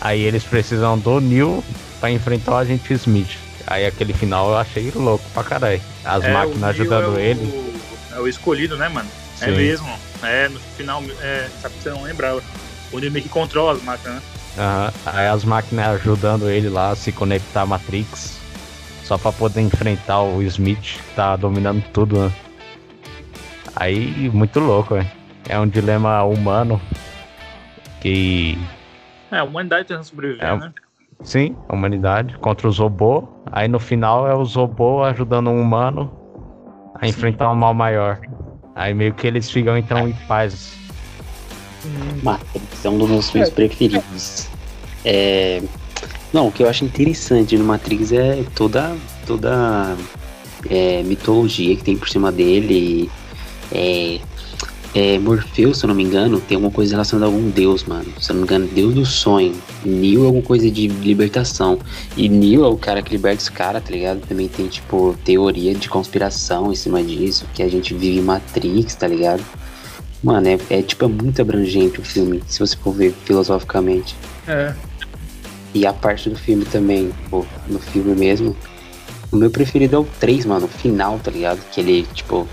Aí eles precisam do Neo pra enfrentar o agente Smith. Aí aquele final eu achei louco pra caralho. As É, máquinas ajudando é o- ele. É o escolhido, né, mano? É Sim. mesmo. É, no final, é, sabe que você não lembrava. O meio que controla as máquinas, né? Aham. Aí as máquinas ajudando ele lá a se conectar à Matrix. Só pra poder enfrentar o Smith, que tá dominando tudo, né? Aí, muito louco, velho. É um dilema humano. Que. É, a humanidade tentando sobreviver, É, né? Sim, a humanidade contra os robôs. Aí no final é os robôs ajudando um humano a enfrentar um mal maior. Aí meio que eles ficam então em paz. Matrix é um dos meus filmes preferidos. É... Não, o que eu acho interessante no Matrix é toda, toda é, mitologia que tem por cima dele. É, é, Morpheus, se eu não me engano, tem alguma coisa relacionada a algum deus, mano. Se eu não me engano, deus do sonho. Neo é alguma coisa de libertação. E Neo é o cara que liberta os caras, tá ligado? Também tem, tipo, teoria de conspiração em cima disso, que a gente vive em Matrix, tá ligado? Mano, é, é tipo, é muito abrangente o filme, se você for ver filosoficamente. É. E a parte do filme também, pô, no filme mesmo. O meu preferido é o 3, mano, o final, tá ligado? Que ele, tipo,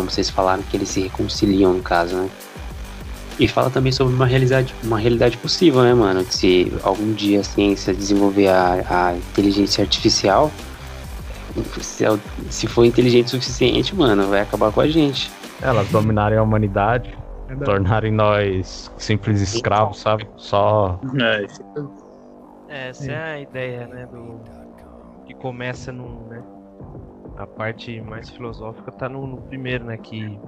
como vocês falaram, que eles se reconciliam no caso, né? E fala também sobre uma realidade, uma realidade possível, né, mano? Que se algum dia a ciência desenvolver a, a inteligência artificial, se, se for inteligente o suficiente, mano, vai acabar com a gente. Elas dominarem a humanidade, Verdade. tornarem nós simples escravos, sabe? Só. É, Essa é a ideia, né, do que começa no, né, a parte mais filosófica tá no, no primeiro, né, que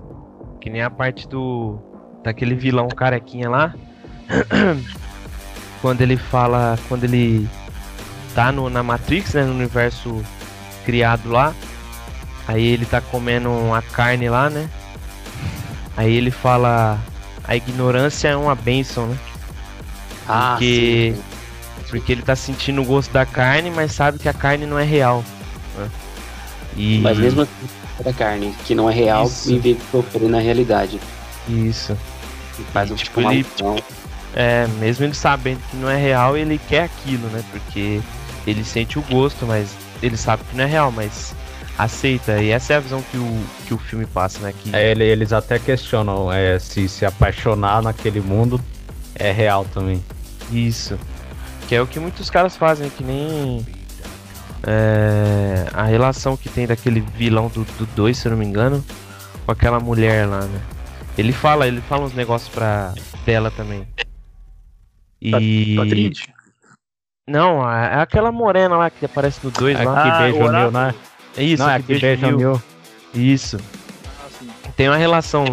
que nem a parte do daquele vilão carequinha lá, quando ele fala, quando ele tá no, na Matrix, né, no universo criado lá, aí ele tá comendo uma carne lá, né? Aí ele fala a ignorância é uma bênção, né? Ah, Porque- sim. Porque ele tá sentindo o gosto da carne, mas sabe que a carne não é real. E Mas mesmo assim, da carne, que não é real, Isso. em vez de sofrer na realidade. isso. Faz E, um tipo, tipo ele-. É, mesmo ele sabendo que não é real, ele quer aquilo, né? Porque ele sente o gosto, mas ele sabe que não é real, mas aceita. E essa é a visão que o, que o filme passa, né? Que É, ele- eles até questionam é, se se apaixonar naquele mundo é real também. Isso. Que é o que muitos caras fazem, que nem é, a relação que tem daquele vilão do 2, se eu não me engano, com aquela mulher lá, né? Ele fala, ele fala uns negócios pra dela também. E. Patrícia. Não, a- é aquela morena lá que aparece no 2 É lá. que Ah, beijo o oráculo. né? É isso, Não, é que que beija beija o o Neo. Neo. Isso. Tem uma relação.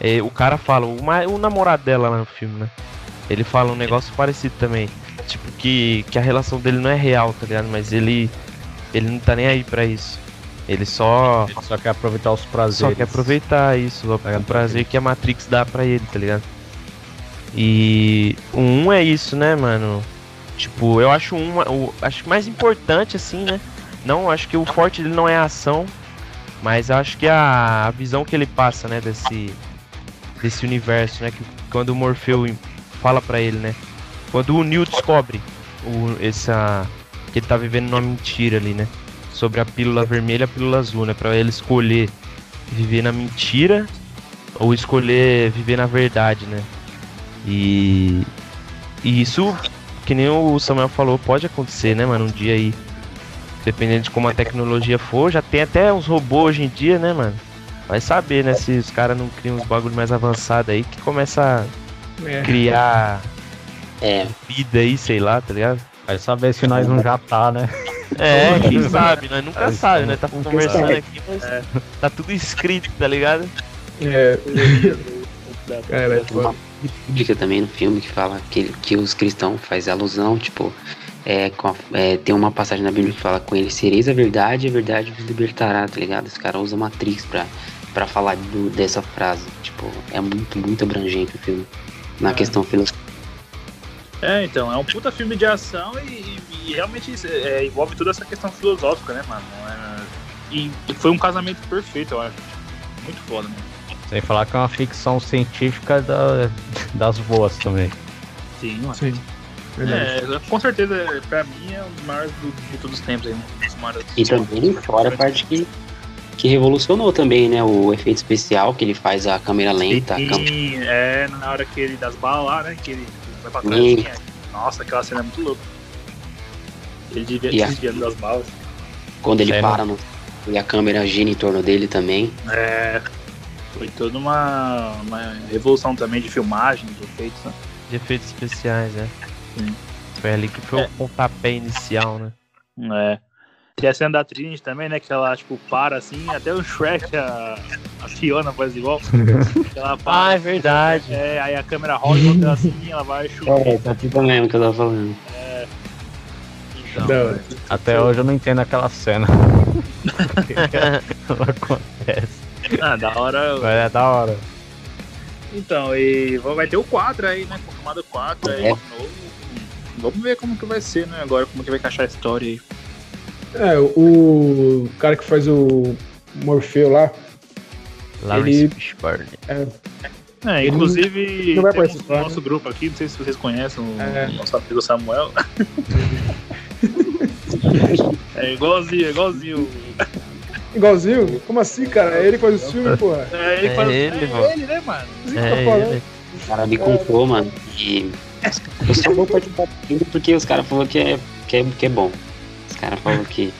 é, o cara fala, o, ma- o namorado dela lá no filme, né? Ele fala um negócio parecido também. Tipo, que, que a relação dele não é real, tá ligado? Mas ele. Ele não tá nem aí pra isso. Ele só Só quer aproveitar os prazeres. só quer aproveitar isso, o, Pega o prazer que a Matrix dá pra ele, tá ligado? E o 1 é isso, né, mano? Tipo, eu acho um, o acho mais importante assim, né? Não, acho que o forte dele não é a ação, mas acho que a, a visão que ele passa, né, desse desse universo, né, que quando o Morfeu fala pra ele, né? Quando o Neo descobre o, essa que ele tá vivendo numa mentira ali, né? Sobre a pílula vermelha e a pílula azul, né? Pra ele escolher viver na mentira ou escolher viver na verdade, né? E, e isso, que nem o Samuel falou, pode acontecer, né, mano? Um dia aí, dependendo de como a tecnologia for, já tem até uns robôs hoje em dia, né, mano? Vai saber, né, se os caras não criam uns bagulho mais avançado aí que começa É. a criar É, vida aí, sei lá, tá ligado? Vai saber se nós não já tá, né? É, quem sabe, nós nunca É, sabe, né? Tá conversando sabe. aqui, mas tá tudo escrito, tá ligado? É, cara, é tem uma bíblica também no filme que fala que, que os cristãos faz alusão, tipo, é, com a- é, tem uma passagem na Bíblia que fala com ele, sereis a verdade e a verdade vos libertará, tá ligado? Esse cara usa Matrix pra, pra falar do- dessa frase. Tipo, é muito, muito abrangente o filme. Na questão filosófica. É, então, é um puta filme de ação e, e- e realmente é, envolve toda essa questão filosófica, né, mano? É, e foi um casamento perfeito, eu acho. Muito foda, mano. Sem falar que é uma ficção científica da- das boas também. Sim, mano. sim. Verdade. É, com certeza, pra mim, é um dos maiores do- de todos os tempos aí, né? Um dos maiores. E também fora a parte que, que revolucionou também, né? O efeito especial que ele faz a câmera lenta. a câmera- Sim, é na hora que ele das balas lá, né? Que ele vai pra trás. Sim. assim, é. Nossa, aquela cena é muito louca. Ele devia se desviando das balas. Quando ele É, para no. E a câmera gira em torno dele também. É. Foi toda uma, uma revolução também de filmagem, de efeitos, né? De efeitos especiais, né? Sim. Foi ali que foi É. o pontapé inicial, né? É. Tem a cena da Trinity também, né? Que ela, tipo, para assim, até o Shrek, a, a Fiona faz igual. Ela para, Ah, é verdade. é, aí a câmera rola e volta assim, ela vai chupando. É, tá tudo mesmo que eu tava falando. Então, Da hora. Até hoje eu não entendo aquela cena. Ela acontece. ah, da hora. Mas é da hora. Então, e vai ter o 4 aí, né? Confirmado o 4 aí É. de novo. Vamos ver como que vai ser, né? Agora, como que vai encaixar a história aí. É, o cara que faz o Morfeu lá, Lawrence Ele- Fishburne. É, Ele inclusive, não vai temos o nosso grupo aqui, não sei se vocês conhecem o É. nosso amigo Samuel. é igualzinho, é igualzinho. igualzinho? Como assim, cara? É ele que faz o filme, porra. É ele, É faz- ele, é mano. ele, né, mano? É, tá ele. O cara me contou, mano. E eu só vou participar porque os caras falaram que é, que, é, que é bom. Os caras falaram que.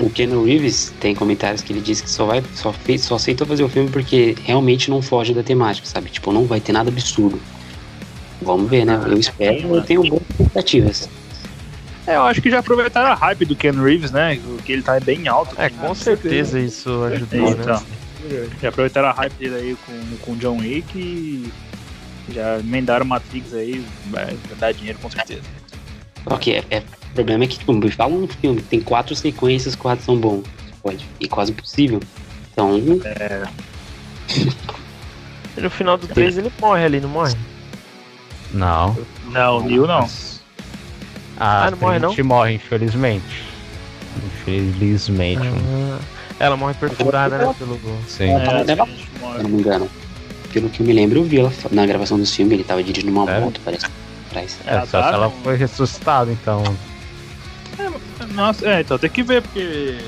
O Keanu Reeves tem comentários que ele diz que só vai só fez só aceitou fazer o filme porque realmente não foge da temática, sabe? Tipo, não vai ter nada absurdo. Vamos ver, né? Eu espero, eu tenho boas expectativas. É, eu acho que já aproveitaram a hype do Ken Reeves, né? Que ele tá bem alto. É, com certeza isso ajudou, Então, né? já aproveitaram a hype dele aí com, com o John Wick e já emendaram Matrix aí, vai dar dinheiro com certeza. Só que é, é- o problema é que, tipo, me fala um filme tem quatro sequências, quatro são bons. Pode. E quase impossível. Então, E no final do 3 ele morre ali, não morre? Não. Não, o Neil não. A Ah, não morre, não? Morre, infelizmente. Infelizmente. Ah, ela morre perfurada, né? Pelo. Sim. É, Ela leva- a gente se não me engano. Pelo que eu me lembro, eu vi ela na gravação dos filmes, ele tava dirigindo uma Sério? moto, parece. Atrás. É, Ela só se ela foi ressuscitada, então. Nossa, é, então tem que ver, porque.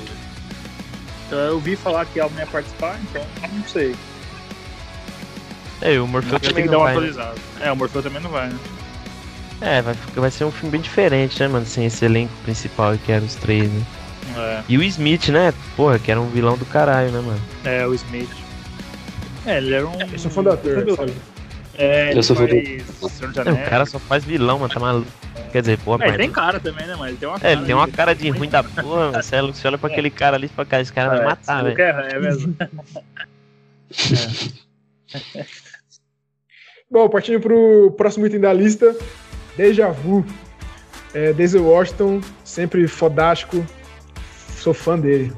Então, eu ouvi falar que ela não ia participar, então não sei. É, e o Morfeu Tem também que dar não uma vai. né? atualizada. É, o Morfeu também não vai, né? É, vai, vai ser um filme bem diferente, né, mano? Sem esse elenco principal que eram os três, né? É, E o Smith, né? Porra, que era um vilão do caralho, né, mano? é o Smith. É, ele era um. Eu sou fã do ator, sabe? É, Eu sou faz Senhor É, o cara só faz vilão, mano, tá maluco. Quer dizer, porra, É, ele mas. tem cara também, né, mas ele tem uma É, cara. ele tem uma de- cara de ruim da porra, mano. Você olha- você olha pra aquele cara ali e fala, cara, esse cara vai É, matar, velho. quer, É mesmo. Bom, partindo pro próximo item da lista, Deja Vu. É, Denzel Washington, sempre fodástico, sou fã dele.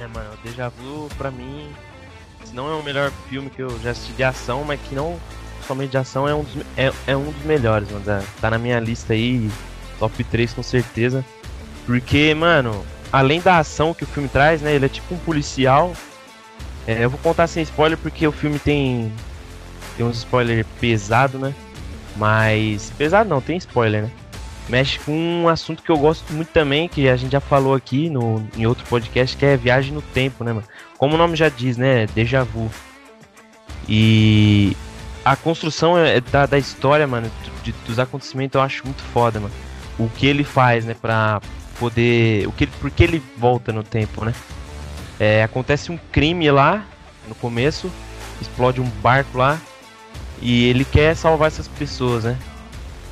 É, mano, o Deja Vu, pra mim, não é o melhor filme que eu já assisti de ação, mas que não somente de ação, é um dos, é, é um dos melhores, mano. Tá- Tá na minha lista aí, top 3 com certeza. Porque, mano, além da ação que o filme traz, né? Ele é tipo um policial. É, eu vou contar sem spoiler porque o filme tem. Tem uns spoiler pesado, né? Mas. Pesado não, tem spoiler, né? Mexe com um assunto que eu gosto muito também, que a gente já falou aqui no, em outro podcast, que é viagem no tempo, né, mano? Como o nome já diz, né? Déjà vu. E a construção é- da, da história, mano, de- dos acontecimentos eu acho muito foda, mano. O que ele faz, né, pra poder. O que, por que ele volta no tempo, né? É, acontece um crime lá no começo, explode um barco lá e ele quer salvar essas pessoas, né?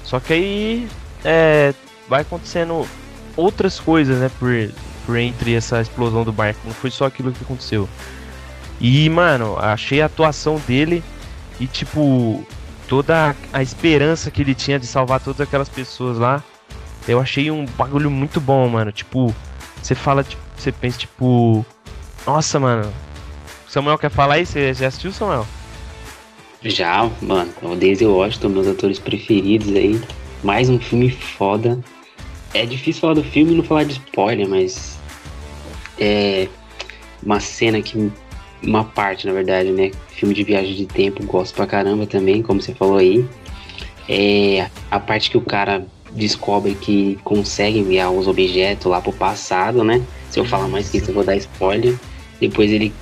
Só que aí é, vai acontecendo outras coisas, né, por, por entre essa explosão do barco. Não foi só aquilo que aconteceu. E, mano, achei a atuação dele e, tipo, toda a esperança que ele tinha de salvar todas aquelas pessoas lá. Eu achei um bagulho muito bom, mano. Tipo, você fala, tipo, você pensa, tipo, nossa, mano. Samuel quer falar aí? Você já assistiu, Samuel? Já, mano, o Denzel Washington, meus atores preferidos aí. Mais um filme foda. É difícil falar do filme e não falar de spoiler, mas é uma cena que uma parte, na verdade, né? Filme de viagem de tempo, gosto pra caramba também, como você falou aí. É a parte que o cara descobre que consegue enviar os objetos lá pro passado, né? Se eu falar mais que isso, eu vou dar spoiler. Depois ele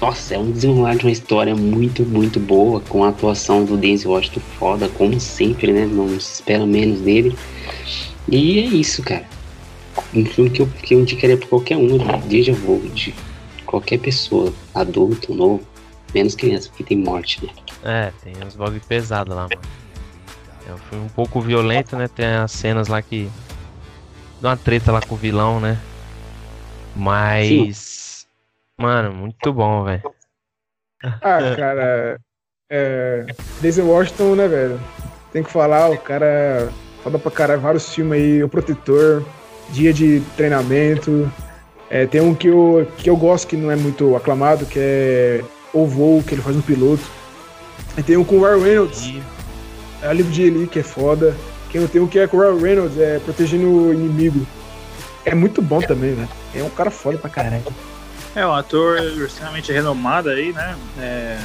nossa, é um desenrolar de uma história muito, muito boa, com a atuação do Denzel Washington foda, como sempre, né? Não se espera menos dele. E é isso, cara. Um filme que eu, que eu indicaria pra qualquer um, Deja Vu, de qualquer pessoa, adulto, novo, menos criança, porque tem morte, né? É, tem uns bagulho pesado lá, mano. É um filme um pouco violento, né? Tem as cenas lá que. dá uma treta lá com o vilão, né? Mas. Mano, muito bom, velho. Ah, cara. É. Denzel Washington, né, velho? Tem que falar, o cara. Foda pra caralho, vários filmes aí, O Protetor, Dia de Treinamento. É, tem um que eu, que eu gosto que não é muito aclamado, que é O Voo, que ele faz um piloto. E tem um com o Ryan Reynolds, é livro de Eli, que é foda. Tem, tem um que é com o Ryan Reynolds, é Protegendo o Inimigo. É muito bom também, né? É um cara foda pra caralho. É, um ator extremamente renomado aí, né? É,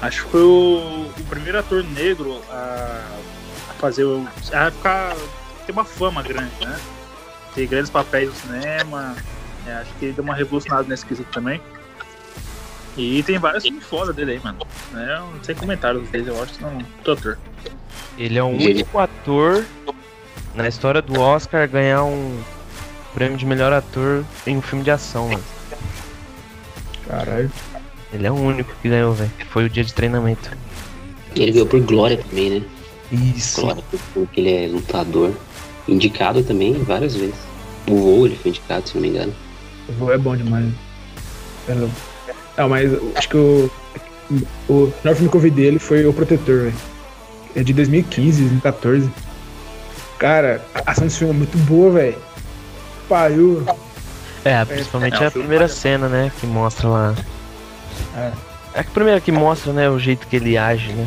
acho que foi o, o primeiro ator negro a, a fazer o. a ficar. ter uma fama grande, né? Ter grandes papéis no cinema. É, acho que ele deu uma revolucionada nesse quesito também. E tem vários filmes foda dele aí, mano. É, sem comentários dele, eu acho que não. Tô ator. ele é o único ator na história do Oscar a ganhar um prêmio de melhor ator em um filme de ação, mano. Caralho. Ele é o único que ganhou, velho. Foi o dia de treinamento. Ele ganhou por Glória também, né? Isso. Glória, porque ele é lutador. Indicado também várias vezes. O voo ele foi indicado, se não me engano. O voo é bom demais. É louco. Não, mas acho que o, o melhor filme que eu vi dele foi O Protetor, velho. É de 2015, 2014. Cara, a ação desse filme é muito boa, velho. Pariu. É, principalmente é, a primeira cena, né? Que mostra lá. É. É a primeira que mostra, né? O jeito que ele age, né?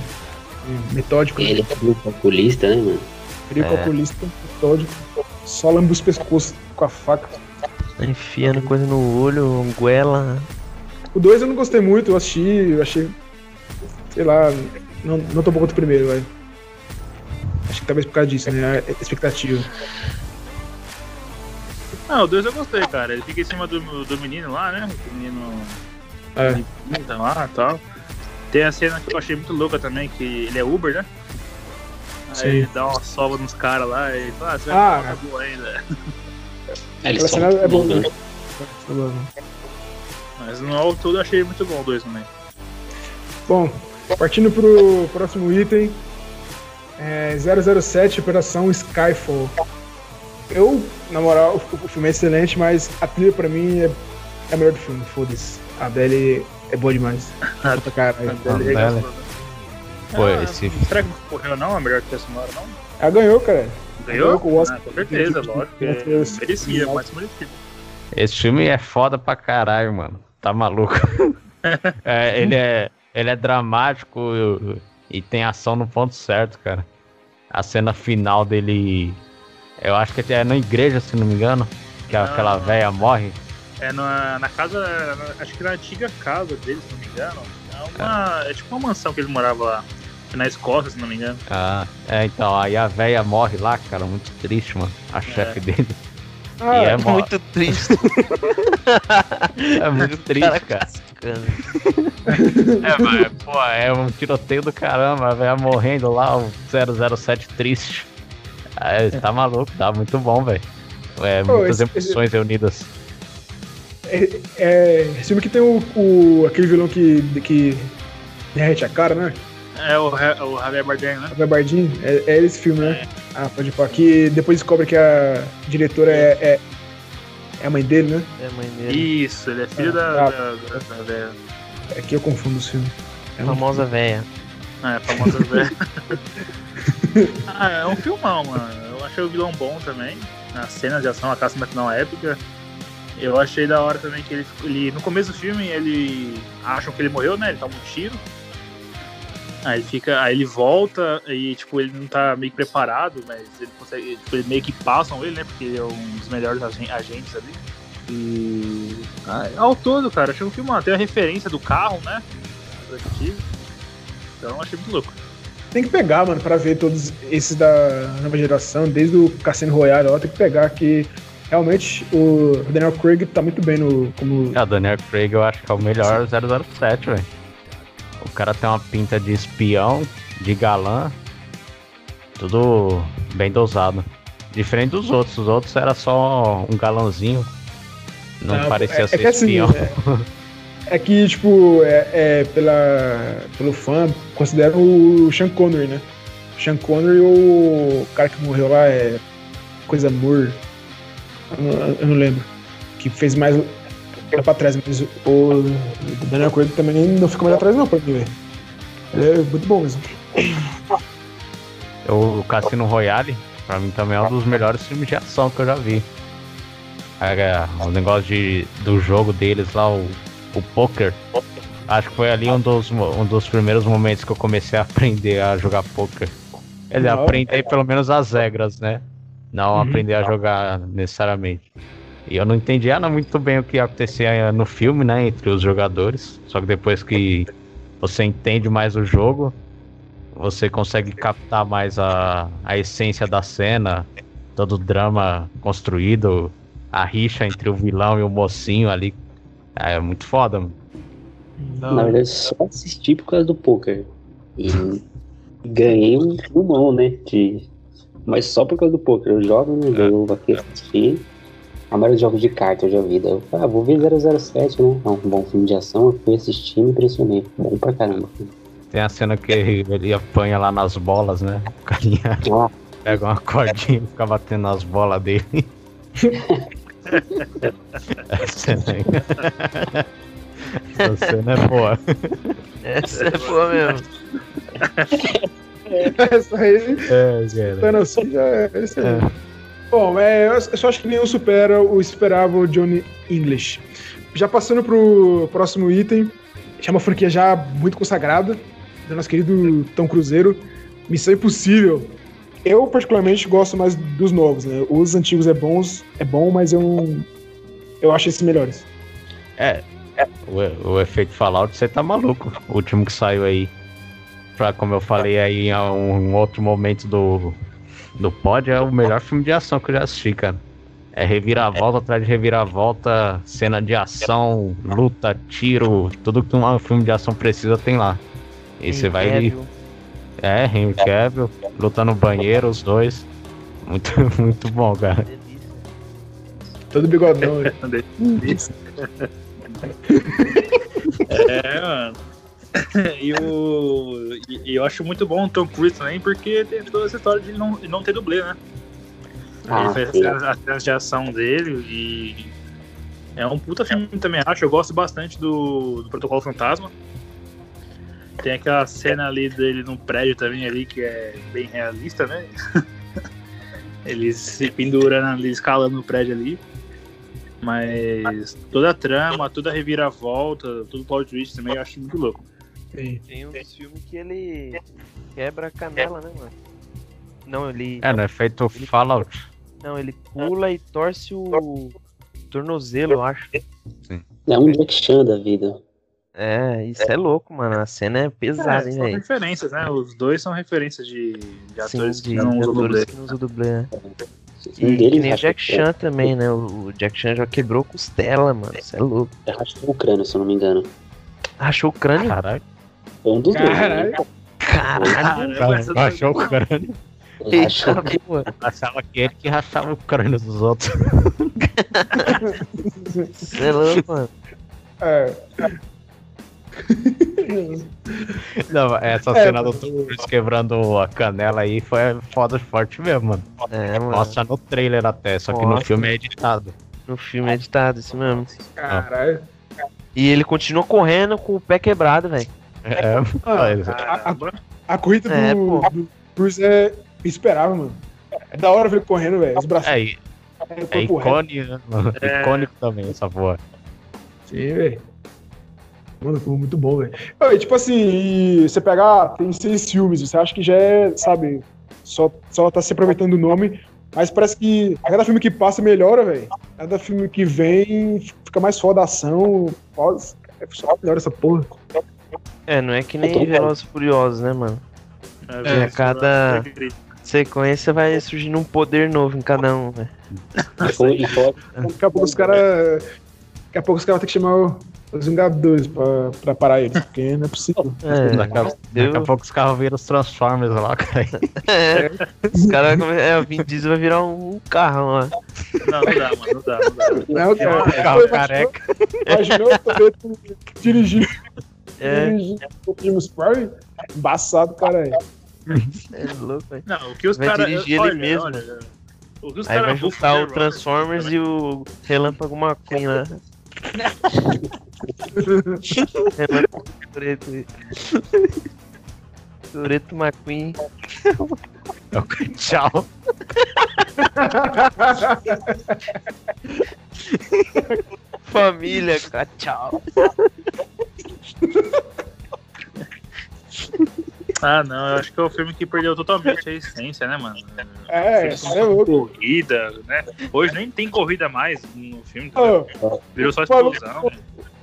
Metódico, Ele é um calculista, né, mano? frio, É. calculista, metódico. Só lamba os pescoços com a faca. Enfiando coisa no olho, goela. O 2 eu não gostei muito, eu assisti, eu achei. Sei lá, não, não tô bom quanto o primeiro, velho. Acho que talvez por causa disso, né? A expectativa. Ah, o 2 eu gostei, cara. Ele fica em cima do, do menino lá, né? O menino É. pinta lá e tal. Tem a cena que eu achei muito louca também, que ele é Uber, né? Aí Sim. ele dá uma sova nos caras lá e fala, ah, você vai Ah, ficar boa ainda. Ele Aquela só cena é bom, né? né? Mas no ao todo eu achei muito bom o 2 também. Bom, partindo pro próximo item. É 007 Operação Skyfall. Eu, na moral, o, o filme é excelente, mas a trilha pra mim é, é a melhor do filme, foda-se. A Adele é boa demais. Pra caralho. Ele Bela. regaçou, né? Pô, Ah, esse- Será que não correu não? É melhor que a sonora, não? Ela ganhou, cara. Ganhou? com o Oscar. Ah, com certeza, lógico. É, merecia, mais merecido. Esse filme é foda pra caralho, mano. Tá maluco. É, ele, é, ele é dramático e, e tem ação no ponto certo, cara. A cena final dele. Eu acho que é na igreja, se não me engano. Que Ah. aquela véia morre. É na, na casa, na- acho que na antiga casa dele, se não me engano. É, uma, é tipo uma mansão que ele morava lá. Na Escócia, se não me engano. Ah, é, então, aí a véia morre lá, cara. Muito triste, mano. A chefe dele. Ah, e é, mó- Muito triste. é muito triste, cara. É, mas, pô, é um tiroteio do caramba, a velha morrendo lá, o 007 triste. É, tá maluco, tá muito bom, velho. É, Pô, muitas esse- emoções reunidas. É, é, esse filme que tem o, o- aquele vilão que, que derrete a cara, né? É o, o Javier Bardem, né? A Barbardinho. É, é esse filme, né? Ah, pode pôr. Que depois descobre que a diretora é, é, é a mãe dele, né? É a mãe dele. Isso, ele é filho Ah, da, ah. da, da, da velha. Aqui eu confundo os filmes. É um- Famosa véia. É, a famosa velha. Ah, é um filmão, mano. Eu achei o vilão bom também. As cenas de ação, a caça final épica. Eu achei da hora também que ele, ele. No começo do filme, ele. acham que ele morreu, né? Ele toma um tiro. Aí ele fica. Aí ele volta e, tipo, ele não tá meio preparado, mas ele consegue. Tipo, ele meio que passam ele, né? Porque ele é um dos melhores agen- agentes ali. E. Ah, ao todo, cara, achei um filme. Tem a referência do carro, né? Então achei muito louco. Tem que pegar, mano, pra ver todos esses da nova geração, desde o Cassino Royale, ó, tem que pegar que realmente o Daniel Craig tá muito bem no. Como... Ah, Daniel Craig eu acho que é o melhor 007, velho. O cara tem uma pinta de espião, de galã, tudo bem dosado. Diferente dos outros, os outros era só um galãozinho. Não Ah, parecia é, ser é que assim, espião. é, é que, tipo, é, é pela, pelo fã, considera o Sean Connery, né? O Sean Connery o cara que morreu lá é coisa Moore. Eu não, eu não lembro. Que fez mais lá pra trás, mas o Daniel Craig também não fica mais atrás não pra mim. Ele é muito bom mesmo. O Cassino Royale, pra mim também é um dos melhores filmes de ação que eu já vi. É, o negócio de, do jogo deles lá, o, o poker. Acho que foi ali um dos, um dos primeiros momentos que eu comecei a aprender a jogar poker. Ele aprender pelo menos as regras, né? Não Uhum. aprender a jogar necessariamente. E eu não entendia não, muito bem o que acontecia no filme, né? Entre os jogadores. Só que depois que você entende mais o jogo, você consegue captar mais a, a essência da cena, todo o drama construído, a rixa entre o vilão e o mocinho ali. É muito foda, mano. Na verdade, só assisti por causa do poker. E ganhei um filmão, né? De... Mas só por causa do poker. Eu jogo, né? Eu vou aqui assistir. A maioria dos jogos de carta eu já vi. Eu falei, ah, vou ver 007, né? É um bom filme de ação. Eu fui assistir e me impressionei. Bom pra caramba. Tem a cena que ele apanha lá nas bolas, né? O carinha Ah, pega uma cordinha e fica batendo nas bolas dele. Essa cena aí. Essa cena é boa. Essa é boa mesmo. Essa aí, É, cara. assim, já é excelente. É. Bom, é, eu só acho que nenhum supera o esperável Johnny English. Já passando pro próximo item, que é uma franquia já muito consagrada, do nosso querido Tom Cruzeiro, Missão Impossível. Eu, particularmente, gosto mais dos novos, né? Os antigos é bons, é bom, mas eu não- Eu acho esses melhores. O, o efeito Fallout, você tá maluco. O último que saiu aí. Pra, como eu falei aí em um outro momento do, do pod, é o melhor filme de ação que eu já assisti, cara. É reviravolta atrás de reviravolta, cena de ação, luta, tiro, tudo que um filme de ação precisa tem lá. E você vai. É, Henry Cavill, luta no banheiro, os dois. Muito, muito bom, cara. Todo bigodão. É, mano. E, o, e e eu acho muito bom o Tom Cruise também, porque tem toda essa história de não, não ter dublê, né? Ah, ele fez as, cenas de ação dele e. É um puta filme também, acho. Eu gosto bastante do, do Protocolo Fantasma. Tem aquela cena ali dele no prédio também ali que é bem realista, né? Ele se pendura ali, escalando o prédio ali. Mas toda a trama, toda a reviravolta, todo o plot twist também eu acho muito louco. Tem um filme que ele quebra a canela, né, mano? Não, ele. É, não é feito Fallout. Não, ele pula e torce o tornozelo, eu acho. É um Jack Chan da vida. É, isso é louco, mano. A cena é pesada, É, hein, são velho. referências, né? Os dois são referências de, de atores Sim, que de não usam atores dublê. que não usam dublê, né? Um E nem o rachou Jack Chan também, né? O Jack Chan já quebrou costela, mano. Isso é louco. É rachou o crânio, se eu não me engano. Achou o crânio? Caralho. Foi um dos dois. Caralho. Né? Caralho, daí- Baixou o crânio. Rachou eita, boa. Achava que ele que rachava o crânio dos outros. Isso é louco, mano. É. Não, essa É, cena do mano. Tom Cruise quebrando a canela aí foi foda forte mesmo, mano. É, mano. Mostra no trailer até, só que no Mostra. filme é editado. No filme é editado, isso mesmo. Caralho. E ele continua correndo com o pé quebrado, velho. É, Ah, mas- a, a, Caramba. a corrida do, É, do Cruise é esperável, mano. É da hora ver ele correndo, velho. Os braços. é, é É, icônico, mano. É. icônico também essa porra. Sim, velho. Mano, ficou muito bom, velho. E, Tipo assim, e você pegar, tem seis filmes, você acha que já é, sabe, só, só tá se aproveitando do nome, mas parece que a cada filme que passa melhora, velho. Cada filme que vem fica mais foda a ação, pós, é só melhora essa porra. É, não é que nem ligado. Velozes e Furiosos, né, mano? É, cada- Sequência vai surgindo um poder novo em cada um, velho. Foi, foi, Daqui a pouco os caras. Daqui a pouco os caras vão ter que chamar o- os Vingadores pra, pra parar eles, porque não é possível. É, Daqui a, daqui a pouco os carros viram os Transformers lá, cara. é, os caras É, o Vin Diesel vai virar um, um carrão lá. Não, não dá, mano, não dá, não dá. Não, cara. O carro careca. Imaginou o Toretto dirigindo, É, dirigindo o Prime? Embaçado, cara. aí. é louco, velho. Não, o que os caras. dirigir ele olha, mesmo. olha, o que os Aí vai caras juntar o Transformers e o Relâmpago McQueen lá. Relâmpago Toretto. Toretto McQueen. Tchau. Família, cara, tchau. Ah, não, eu acho que é o filme que perdeu totalmente a essência, né, mano? É, é louco. Corrida, né? Hoje nem tem corrida mais no filme, tá Ô, virou só explosão.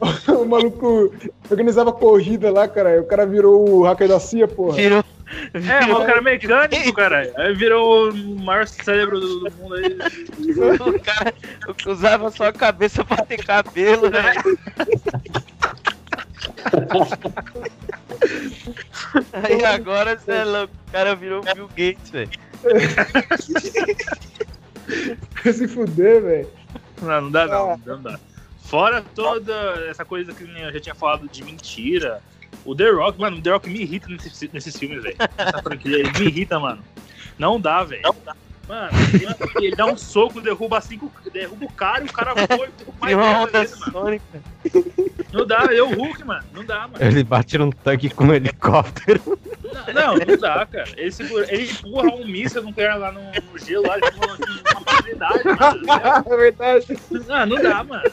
o maluco organizava corrida lá, cara. O cara virou o hacker da CIA, porra. Virou. É, mas o cara é mecânico, cara. Aí virou o maior cérebro do, do mundo aí. O cara usava só a cabeça pra ter cabelo, né? Aí agora você é louco, o cara virou Bill Gates, velho. Se fuder, velho. Não, não dá não, não dá. Fora toda essa coisa que eu já tinha falado de mentira. O The Rock, mano, o The Rock me irrita nesses, nesses filmes, velho. Essa franquia, ele me irrita, mano. Não dá, velho. Mano, ele, dá um soco, derruba cinco, derruba o cara e o cara voa mais uma onda vezes, sônica. Não dá, ele é o Hulk, mano. Não dá, mano. Ele bate num tanque com um helicóptero. Não, não dá, cara. Ele, segura, ele empurra um míssil nuclear lá no, no gelo, lá, ele empurra assim, uma facilidade, mano. É verdade. Não, não dá, mano.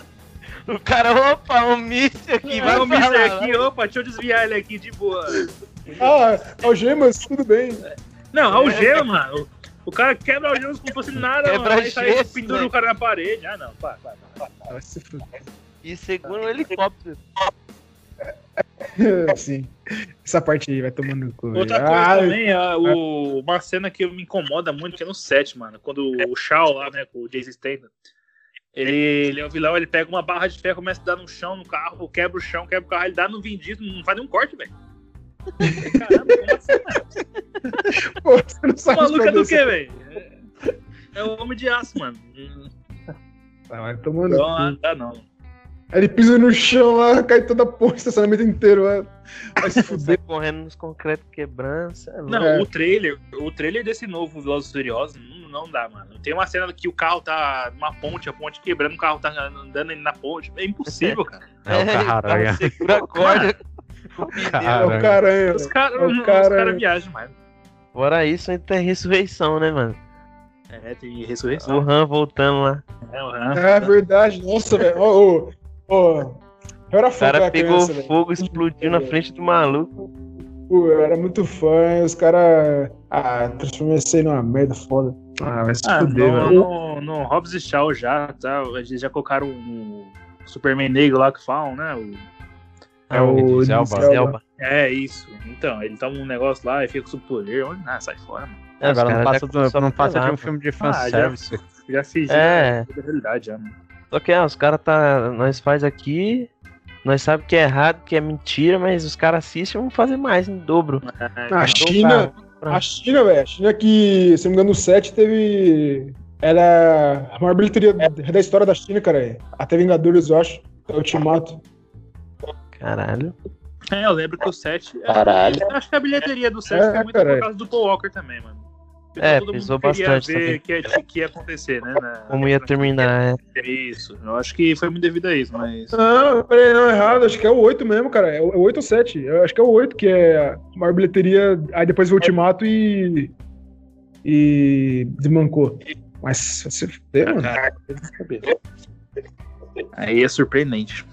O cara, opa, um míssil aqui, vai o pra míssil lá. aqui, opa, deixa eu desviar ele aqui de boa. Ah, algemas, tudo bem. Não, algema, mano. O cara quebra algemas como se fosse nada, Quebra mano. Aí sai gesso, pendura velho. o cara na parede. Ah, não, pá, pá, pá. Vai se fuder. E segura o helicóptero. Sim. Essa parte aí vai tomando cu. Outra coisa Ah, também, ah, o- uma cena que me incomoda muito, que é no set, mano. Quando o Shao lá, né, com o Jason Statham, ele, ele é o vilão, ele pega uma barra de ferro, começa a dar no chão, no carro, quebra o chão, quebra o carro, ele dá no Diesel, não faz nenhum corte, velho. Caramba, como assim, mano? Pô, você não O sabe maluco é do quê, essa- velho? É, é o homem de aço, mano. Ah, vai tomando. Não, ah, dá não. Aí ele pisa no chão lá, cai toda a porra, o estacionamento inteiro. Vai, vai se fuder. correndo nos concretos quebrando. cê é. Não, É. o trailer, o trailer desse novo Velozes e Furiosos não, não dá, mano. Tem uma cena que o carro tá numa ponte, a ponte quebrando, o carro tá andando na ponte. É impossível, cara. É o carro-aranha. Você segura a corda. O pneu. É o caranha. Os caras É o os cara- cara viajam demais. Fora isso, ainda tem ressurreição, né, mano? É, tem ressurreição. O Han voltando lá. É, o Han. É verdade, nossa, velho. Ô, ô. Eu era O fã cara da pegou criança, fogo, explodiu na frente do maluco. Pô, eu era muito fã, os caras. Ah, transformei isso aí numa merda foda. Ah, vai se Ah, fuder, no, velho. no, no Hobbs e Shaw já, tá? Eles já colocaram o Superman negro lá que falam, né? O- É o Idris Elba. Idris Elba. Elba. É isso. Então, ele toma um negócio lá e fica com superpoder. Olha, Ah, sai fora, mano. É, Agora não passa, do, não passa de um filme de Ah, já- fanservice. Já fiz É. já, é realidade já, mano. Só que ah, os caras tá. Nós faz aqui. Nós sabe que é errado, que é mentira, mas os caras assistem e vão fazer mais em dobro. É, A China, a China, velho, a China que, se não me engano, no 7 teve. Era a maior bilheteria da história da China, cara. Até Vingadores, eu acho. É o Ultimato. Caralho. É, eu lembro que o 7. Caralho. Eu acho que a bilheteria do 7 É, foi muito caralho. por causa do Paul Walker também, mano. Porque É, todo queria bastante ver que ia, que ia acontecer, né? na- Como ia terminar, é. É isso. Eu acho que foi muito devido a isso, mas. Não, peraí, não, errado. Acho que é o 8 mesmo, cara. É o é o 8 ou 7. Eu acho que é o 8 que é a maior bilheteria. Aí depois veio o Ultimato e. E. Desmancou. Mas você fuder, mano. Aí é surpreendente.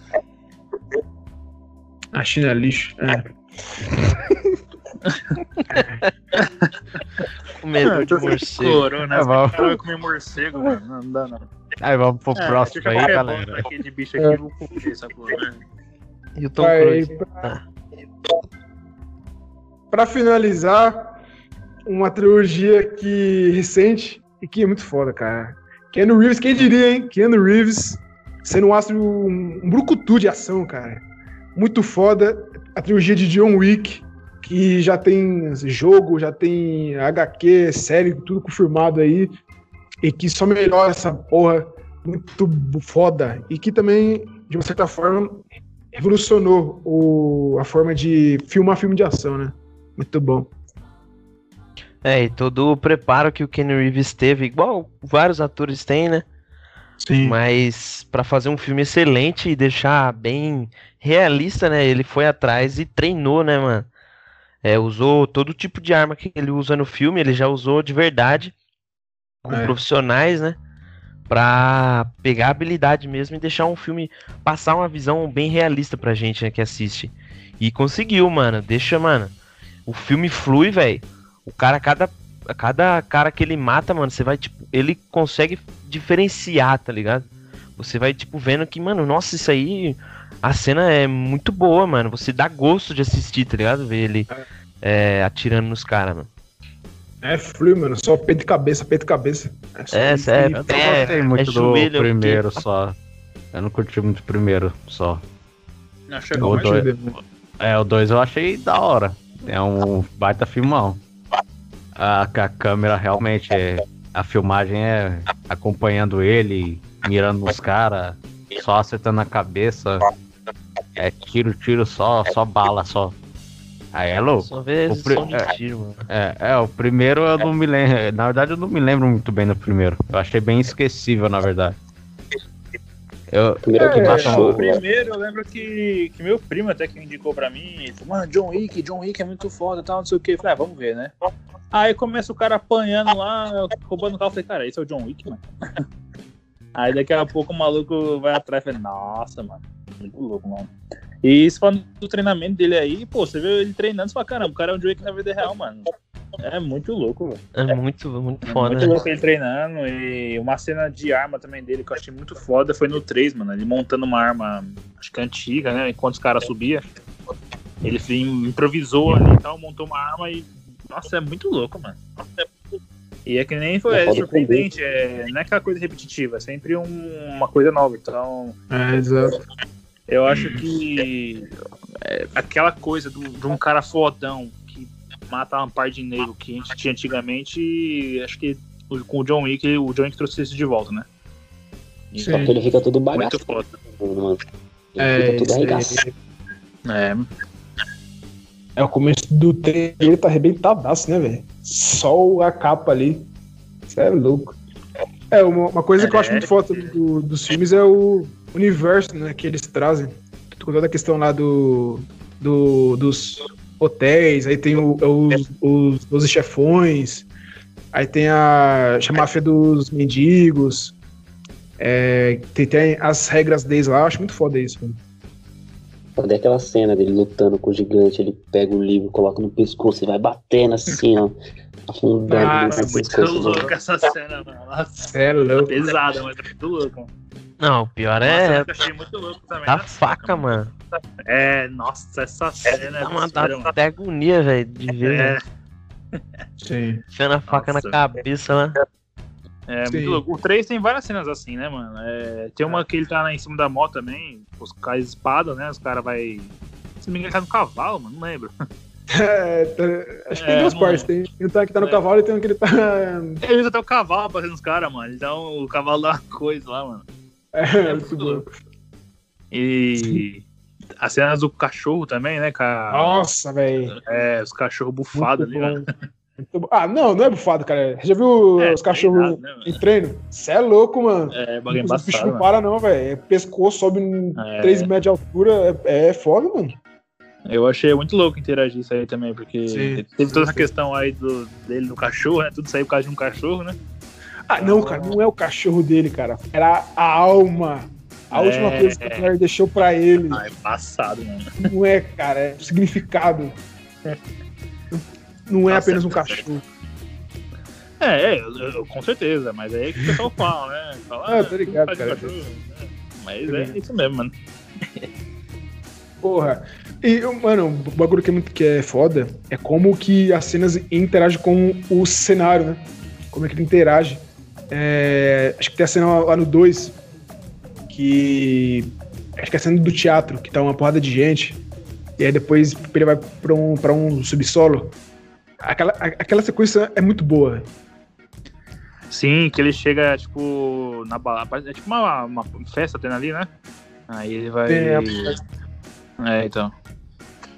A China é lixo. É. Com medo Ah, de morcego. Corona, É, vamos. cara vai comer morcego, mano. Não dá, não. Aí vamos pro É, próximo aí, galera. aqui de bicho aqui, eu vou confundir essa porra, né? E o Tom Cruise. pra, pra finalizar, uma trilogia que recente e que é muito foda, cara. Keanu Reeves, quem diria, hein? Keanu Reeves sendo um astro, um, um brucutu de ação, cara. Muito foda. A trilogia de John Wick, que já tem jogo, já tem HQ, série, tudo confirmado aí. E que só melhora essa porra. Muito foda. E que também, de uma certa forma, revolucionou o, a forma de filmar filme de ação, né? Muito bom. É, e todo o preparo que o Kenny Reeves teve, igual vários atores têm, né? Sim. Mas pra fazer um filme excelente e deixar bem realista, né? Ele foi atrás e treinou, né, mano? É, usou todo tipo de arma que ele usa no filme, ele já usou de verdade, com É. profissionais, né? Pra pegar a habilidade mesmo e deixar um filme passar uma visão bem realista pra gente, né, que assiste. E conseguiu, mano. Deixa, mano. O filme flui, velho. O cara, cada, cada cara que ele mata, mano, você vai, tipo, ele consegue diferenciar, tá ligado? Você vai, tipo, vendo que, mano, nossa, isso aí. A cena é muito boa, mano. Você dá gosto de assistir, tá ligado? Ver ele é, atirando nos caras, mano. É frio, mano. Só peito e cabeça, peito e cabeça. só É, isso sério. Eu não gostei muito é do joelho, primeiro porque- só. Eu não curti muito o primeiro só. Não, O mas dois-. É, o 2 eu achei da hora. É um baita filmão. A, a câmera realmente é. A filmagem é acompanhando ele, mirando nos caras, só acertando a cabeça. É tiro, tiro só, só bala só. Aí é louco. Só ver O pri- é. tiro, mano. É, é, o primeiro eu não me lembro. Na verdade, eu não me lembro muito bem do primeiro. Eu achei bem esquecível, na verdade. Eu, Primeiro que É, baixou. O primeiro, eu lembro que, que meu primo até que indicou pra mim, ele falou, mano, John Wick, John Wick é muito foda e tal, não sei o que. Eu falei, ah, vamos ver, né? Aí começa o cara apanhando lá, roubando o carro. Eu falei, cara, esse é o John Wick, mano. Aí daqui a pouco o maluco vai atrás e fala, nossa, mano, muito louco, mano. E isso falando do treinamento dele aí, pô, você vê ele treinando, você fala, caramba, o cara é um John Wick na vida real, mano. É muito louco, velho. É muito, muito É foda, muito né? louco ele treinando. E uma cena de arma também dele que eu achei muito foda foi no 3, mano. Ele montando uma arma, acho que antiga, né? Enquanto os caras subiam. Ele improvisou ali e tal, montou uma arma e. Nossa, é muito louco, mano. Nossa, é muito- E é que nem foi É é surpreendente, é, não é aquela coisa repetitiva, é sempre um- uma coisa nova. Então, É, exato. eu acho que é, aquela coisa do- de um cara fodão mata uma par de negro que a gente tinha antigamente, acho que com o John Wick, o John Wick trouxe isso de volta, né? Sim. Só que ele fica todo bagaço, Muito foda. mano. Ele É, fica todo arregaçado. É, É o começo do trailer, ele tá arrebentadaço, né, velho? Só a capa ali. Isso é louco. É, uma, uma coisa que eu acho É. muito foda do- dos filmes é o universo, né, que eles trazem. Com toda a questão lá do, do- dos hotéis, aí tem o- os, os, os chefões. Aí tem a, a máfia dos mendigos. É, tem, tem as regras deles lá, eu acho muito foda isso, mano. Cadê aquela cena dele lutando com o gigante? Ele pega o livro, coloca no pescoço e vai batendo assim, ó. Afundando Ah, no é muito louco essa cena, mano. Nossa, É louco. pesada, mas é muito louco. mano. Não, o pior Nossa, é eu achei muito louco também. da faca, mano. É, nossa, essa cena é Dá uma dá mano. até agonia, velho, de ver, É. Sim. Enfiando a faca Nossa. na cabeça lá. é Sim. muito louco. O 3 tem várias cenas assim, né, mano? É, tem uma que ele tá lá em cima da moto também, os caras espada, né? Os caras vai. Se não me engano, ele tá no cavalo, mano, não lembro. É, tá- acho que tem É, duas mano. partes. Tem um tá que tá no É. cavalo e tem um que ele tá. Ele usa até o cavalo pra os caras, mano. Então o cavalo dá uma coisa lá, mano. É, muito louco. E as cenas do cachorro também, né, cara? Nossa, velho. É, os cachorros bufados ali, bom. Ah, não, não é bufado, cara. Já viu É, os cachorros né, em treino? Você é louco, mano. É, bagulho Os bichos embaçado, não param, não, velho. Pescoço sobe em É. 3 metros de altura. É, é foda, mano. Eu achei muito louco interagir isso aí também, porque Sim. teve toda essa questão aí do, dele no cachorro, né? Tudo saiu por causa de um cachorro, né? Ah, não, cara, não é o cachorro dele, cara. Era a alma. A É. última coisa que a mulher deixou pra ele. Ah, é passado, mano. Não é, cara, é o significado. Não é Tá apenas um certo, tá cachorro. É, é, eu- eu- com certeza, mas aí é que o pessoal fala, né? Fala, Ah, tô ligado, faz de cara. cachorro, né? Mas Tô é ligado. isso mesmo, mano. Porra. E, mano, o bagulho que é, muito, que é foda é como que as cenas interagem com o cenário, né? Como é que ele interage. É, acho que tem a cena lá no 2 que. Acho que é a cena do teatro, que tá uma porrada de gente. E aí depois ele vai pra um, pra um subsolo. Aquela, aquela sequência é muito boa. Sim, que ele chega, tipo, na balada. É tipo uma, uma festa tendo ali, né? Aí ele vai. Tem É, então.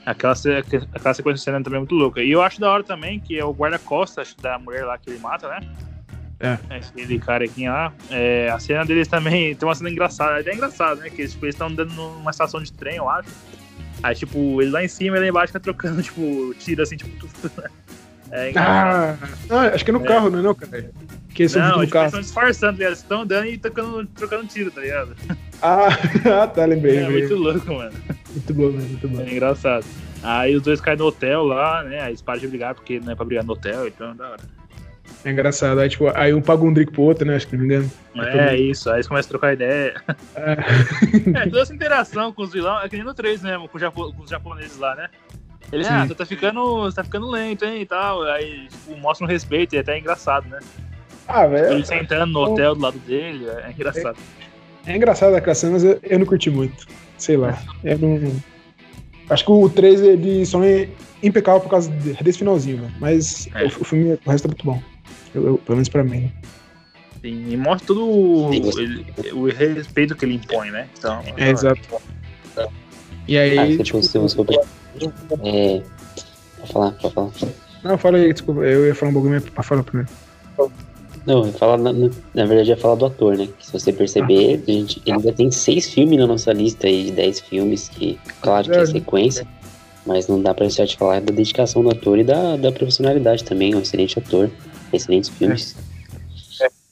Aquela, aquela sequência de cena também é muito louca. E eu acho da hora também que é o guarda-costas da mulher lá que ele mata, né? É. Aquele carequinha lá. É, a cena deles também tem uma cena engraçada. É engraçado, né? Que eles tipo, estão andando numa estação de trem, eu acho. Aí, tipo, ele lá em cima e lá embaixo fica trocando, tipo, tiro assim, tipo. tudo. É engraçado. Ah, não, acho que é no É. carro, não é não, cara? Que eles Não, eles carro. estão disfarçando, tá? Eles estão andando e trocando, trocando tiro, tá ligado? Ah, ah, tá, lembrei. É lembrei. muito louco, mano. Muito bom, né? Muito bom. É engraçado. Aí os dois caem no hotel lá, né? Aí eles param de brigar porque não é pra brigar no hotel, então é da hora. É engraçado. Aí, tipo, aí um paga um drink pro outro, né? Acho que não me engano. É isso, aí eles começam a trocar ideia. É. É, toda essa interação com os vilões, é que nem no 3 mesmo, com, os japo- com os japoneses lá, né? Ele, Sim. ah, você tá ficando. Tá ficando lento, hein? E tal. Aí, tipo, mostra um respeito e é até engraçado, né? Ah, velho. Ele sentando no hotel do lado dele, é engraçado. É engraçado aquela cena, mas eu, eu não curti muito. Sei lá. Eu não. Acho que o 3 ele só é impecável por causa de- desse finalzinho, mano. Mas É. o, o filme, o resto é muito bom. Eu- eu- pelo menos pra mim. Sim, e mostra todo o, o respeito que ele impõe, né? Então, É, exato. E aí. Ah, tipo, se você for É. Pode falar, pode falar. Não, fala aí, desculpa. Eu ia falar um bagulho mas pra falar primeiro. Não, eu falo, na, na na verdade, ia falar do ator, né? Que se você perceber, a gente, ele ainda tem seis filmes na nossa lista aí de dez filmes, que, claro que é É. sequência, mas não dá pra deixar de falar da dedicação do ator e da, da profissionalidade também. Um excelente ator, excelentes filmes.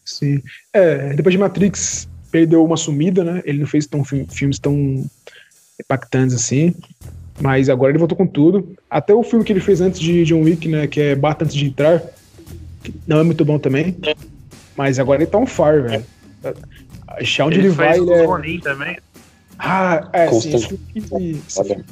Sim. É, depois de Matrix, perdeu uma sumida, né? Ele não fez tão, fi- filmes tão impactantes assim. Mas agora ele voltou com tudo. Até o filme que ele fez antes de John Wick, né? Que é Bata Antes de Entrar. que não é muito bom também. Mas agora ele tá on fire, velho. Achar onde ele, ele vai, fez ele com é. também. Ah, é, sim. Esse filme que- esse Olha. filme-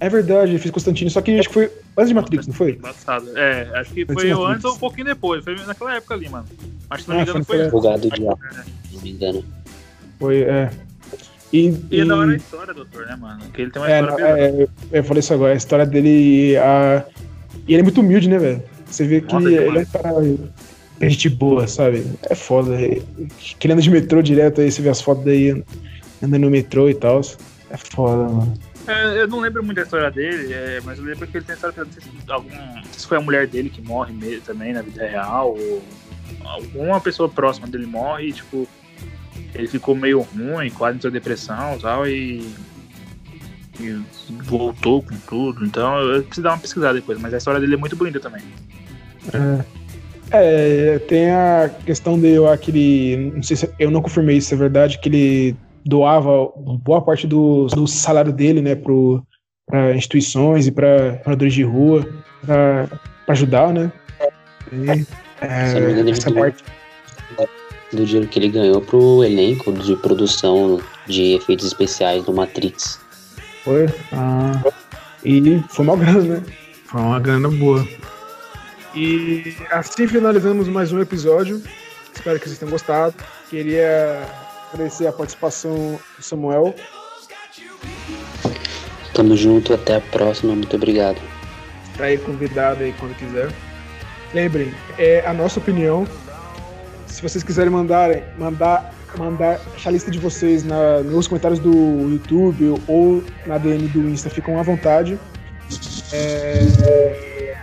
É verdade, ele fez Constantino, só que acho que foi antes de Matrix, não foi? Embaçado. É, acho que Antes foi antes Matrix. ou um pouquinho depois. Foi naquela época ali, mano. Acho que se não Ah, me engano foi- foi. Advogado do Diabo, se não me engano. Foi, é. E, E é da hora a e- história, doutor, né, mano? Que ele tem uma É, história bem- é, eu- falei isso agora, a história dele. A... E ele é muito humilde, né, velho? Você vê que Nossa, ele é demais. um cara. é gente boa, sabe? É foda. é- Que ele anda de metrô direto aí, você vê as fotos daí andando no metrô e tal. É foda, mano. É, eu não lembro muito da história dele, é, mas eu lembro que ele tem história não sei se algum. Não sei se foi a mulher dele que morre mesmo, também na vida real, ou alguma pessoa próxima dele morre e, tipo, ele ficou meio ruim, quase entrou em depressão tal, e. E voltou com tudo. Então eu preciso dar uma pesquisada depois, mas a história dele é muito bonita também. É. É, tem a questão de eu aquele. Não sei se eu não confirmei se é verdade, que ele doava boa parte do, do salário dele, né, para instituições e para moradores de rua, para ajudar, né? E, é, essa parte do dinheiro que ele ganhou pro elenco de produção de efeitos especiais do Matrix. Foi? Ah, e foi uma grana, né? Foi uma grana boa. E assim finalizamos mais um episódio. Espero que vocês tenham gostado. Queria agradecer a participação do Samuel. Tamo junto, até a próxima, muito obrigado. Tá aí convidado aí quando quiser. Lembrem, é a nossa opinião. Se vocês quiserem mandar, mandar, mandar a lista de vocês na, nos comentários do YouTube ou na DM do Insta, ficam à vontade. É,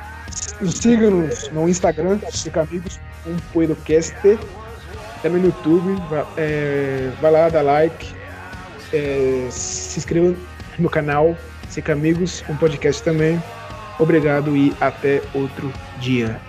nos sigam-nos no Instagram, fica amigos, um Poedocast, também no YouTube, é, vai lá, dá like, é, se inscreva no canal, fica amigos, um podcast também. Obrigado e até outro dia.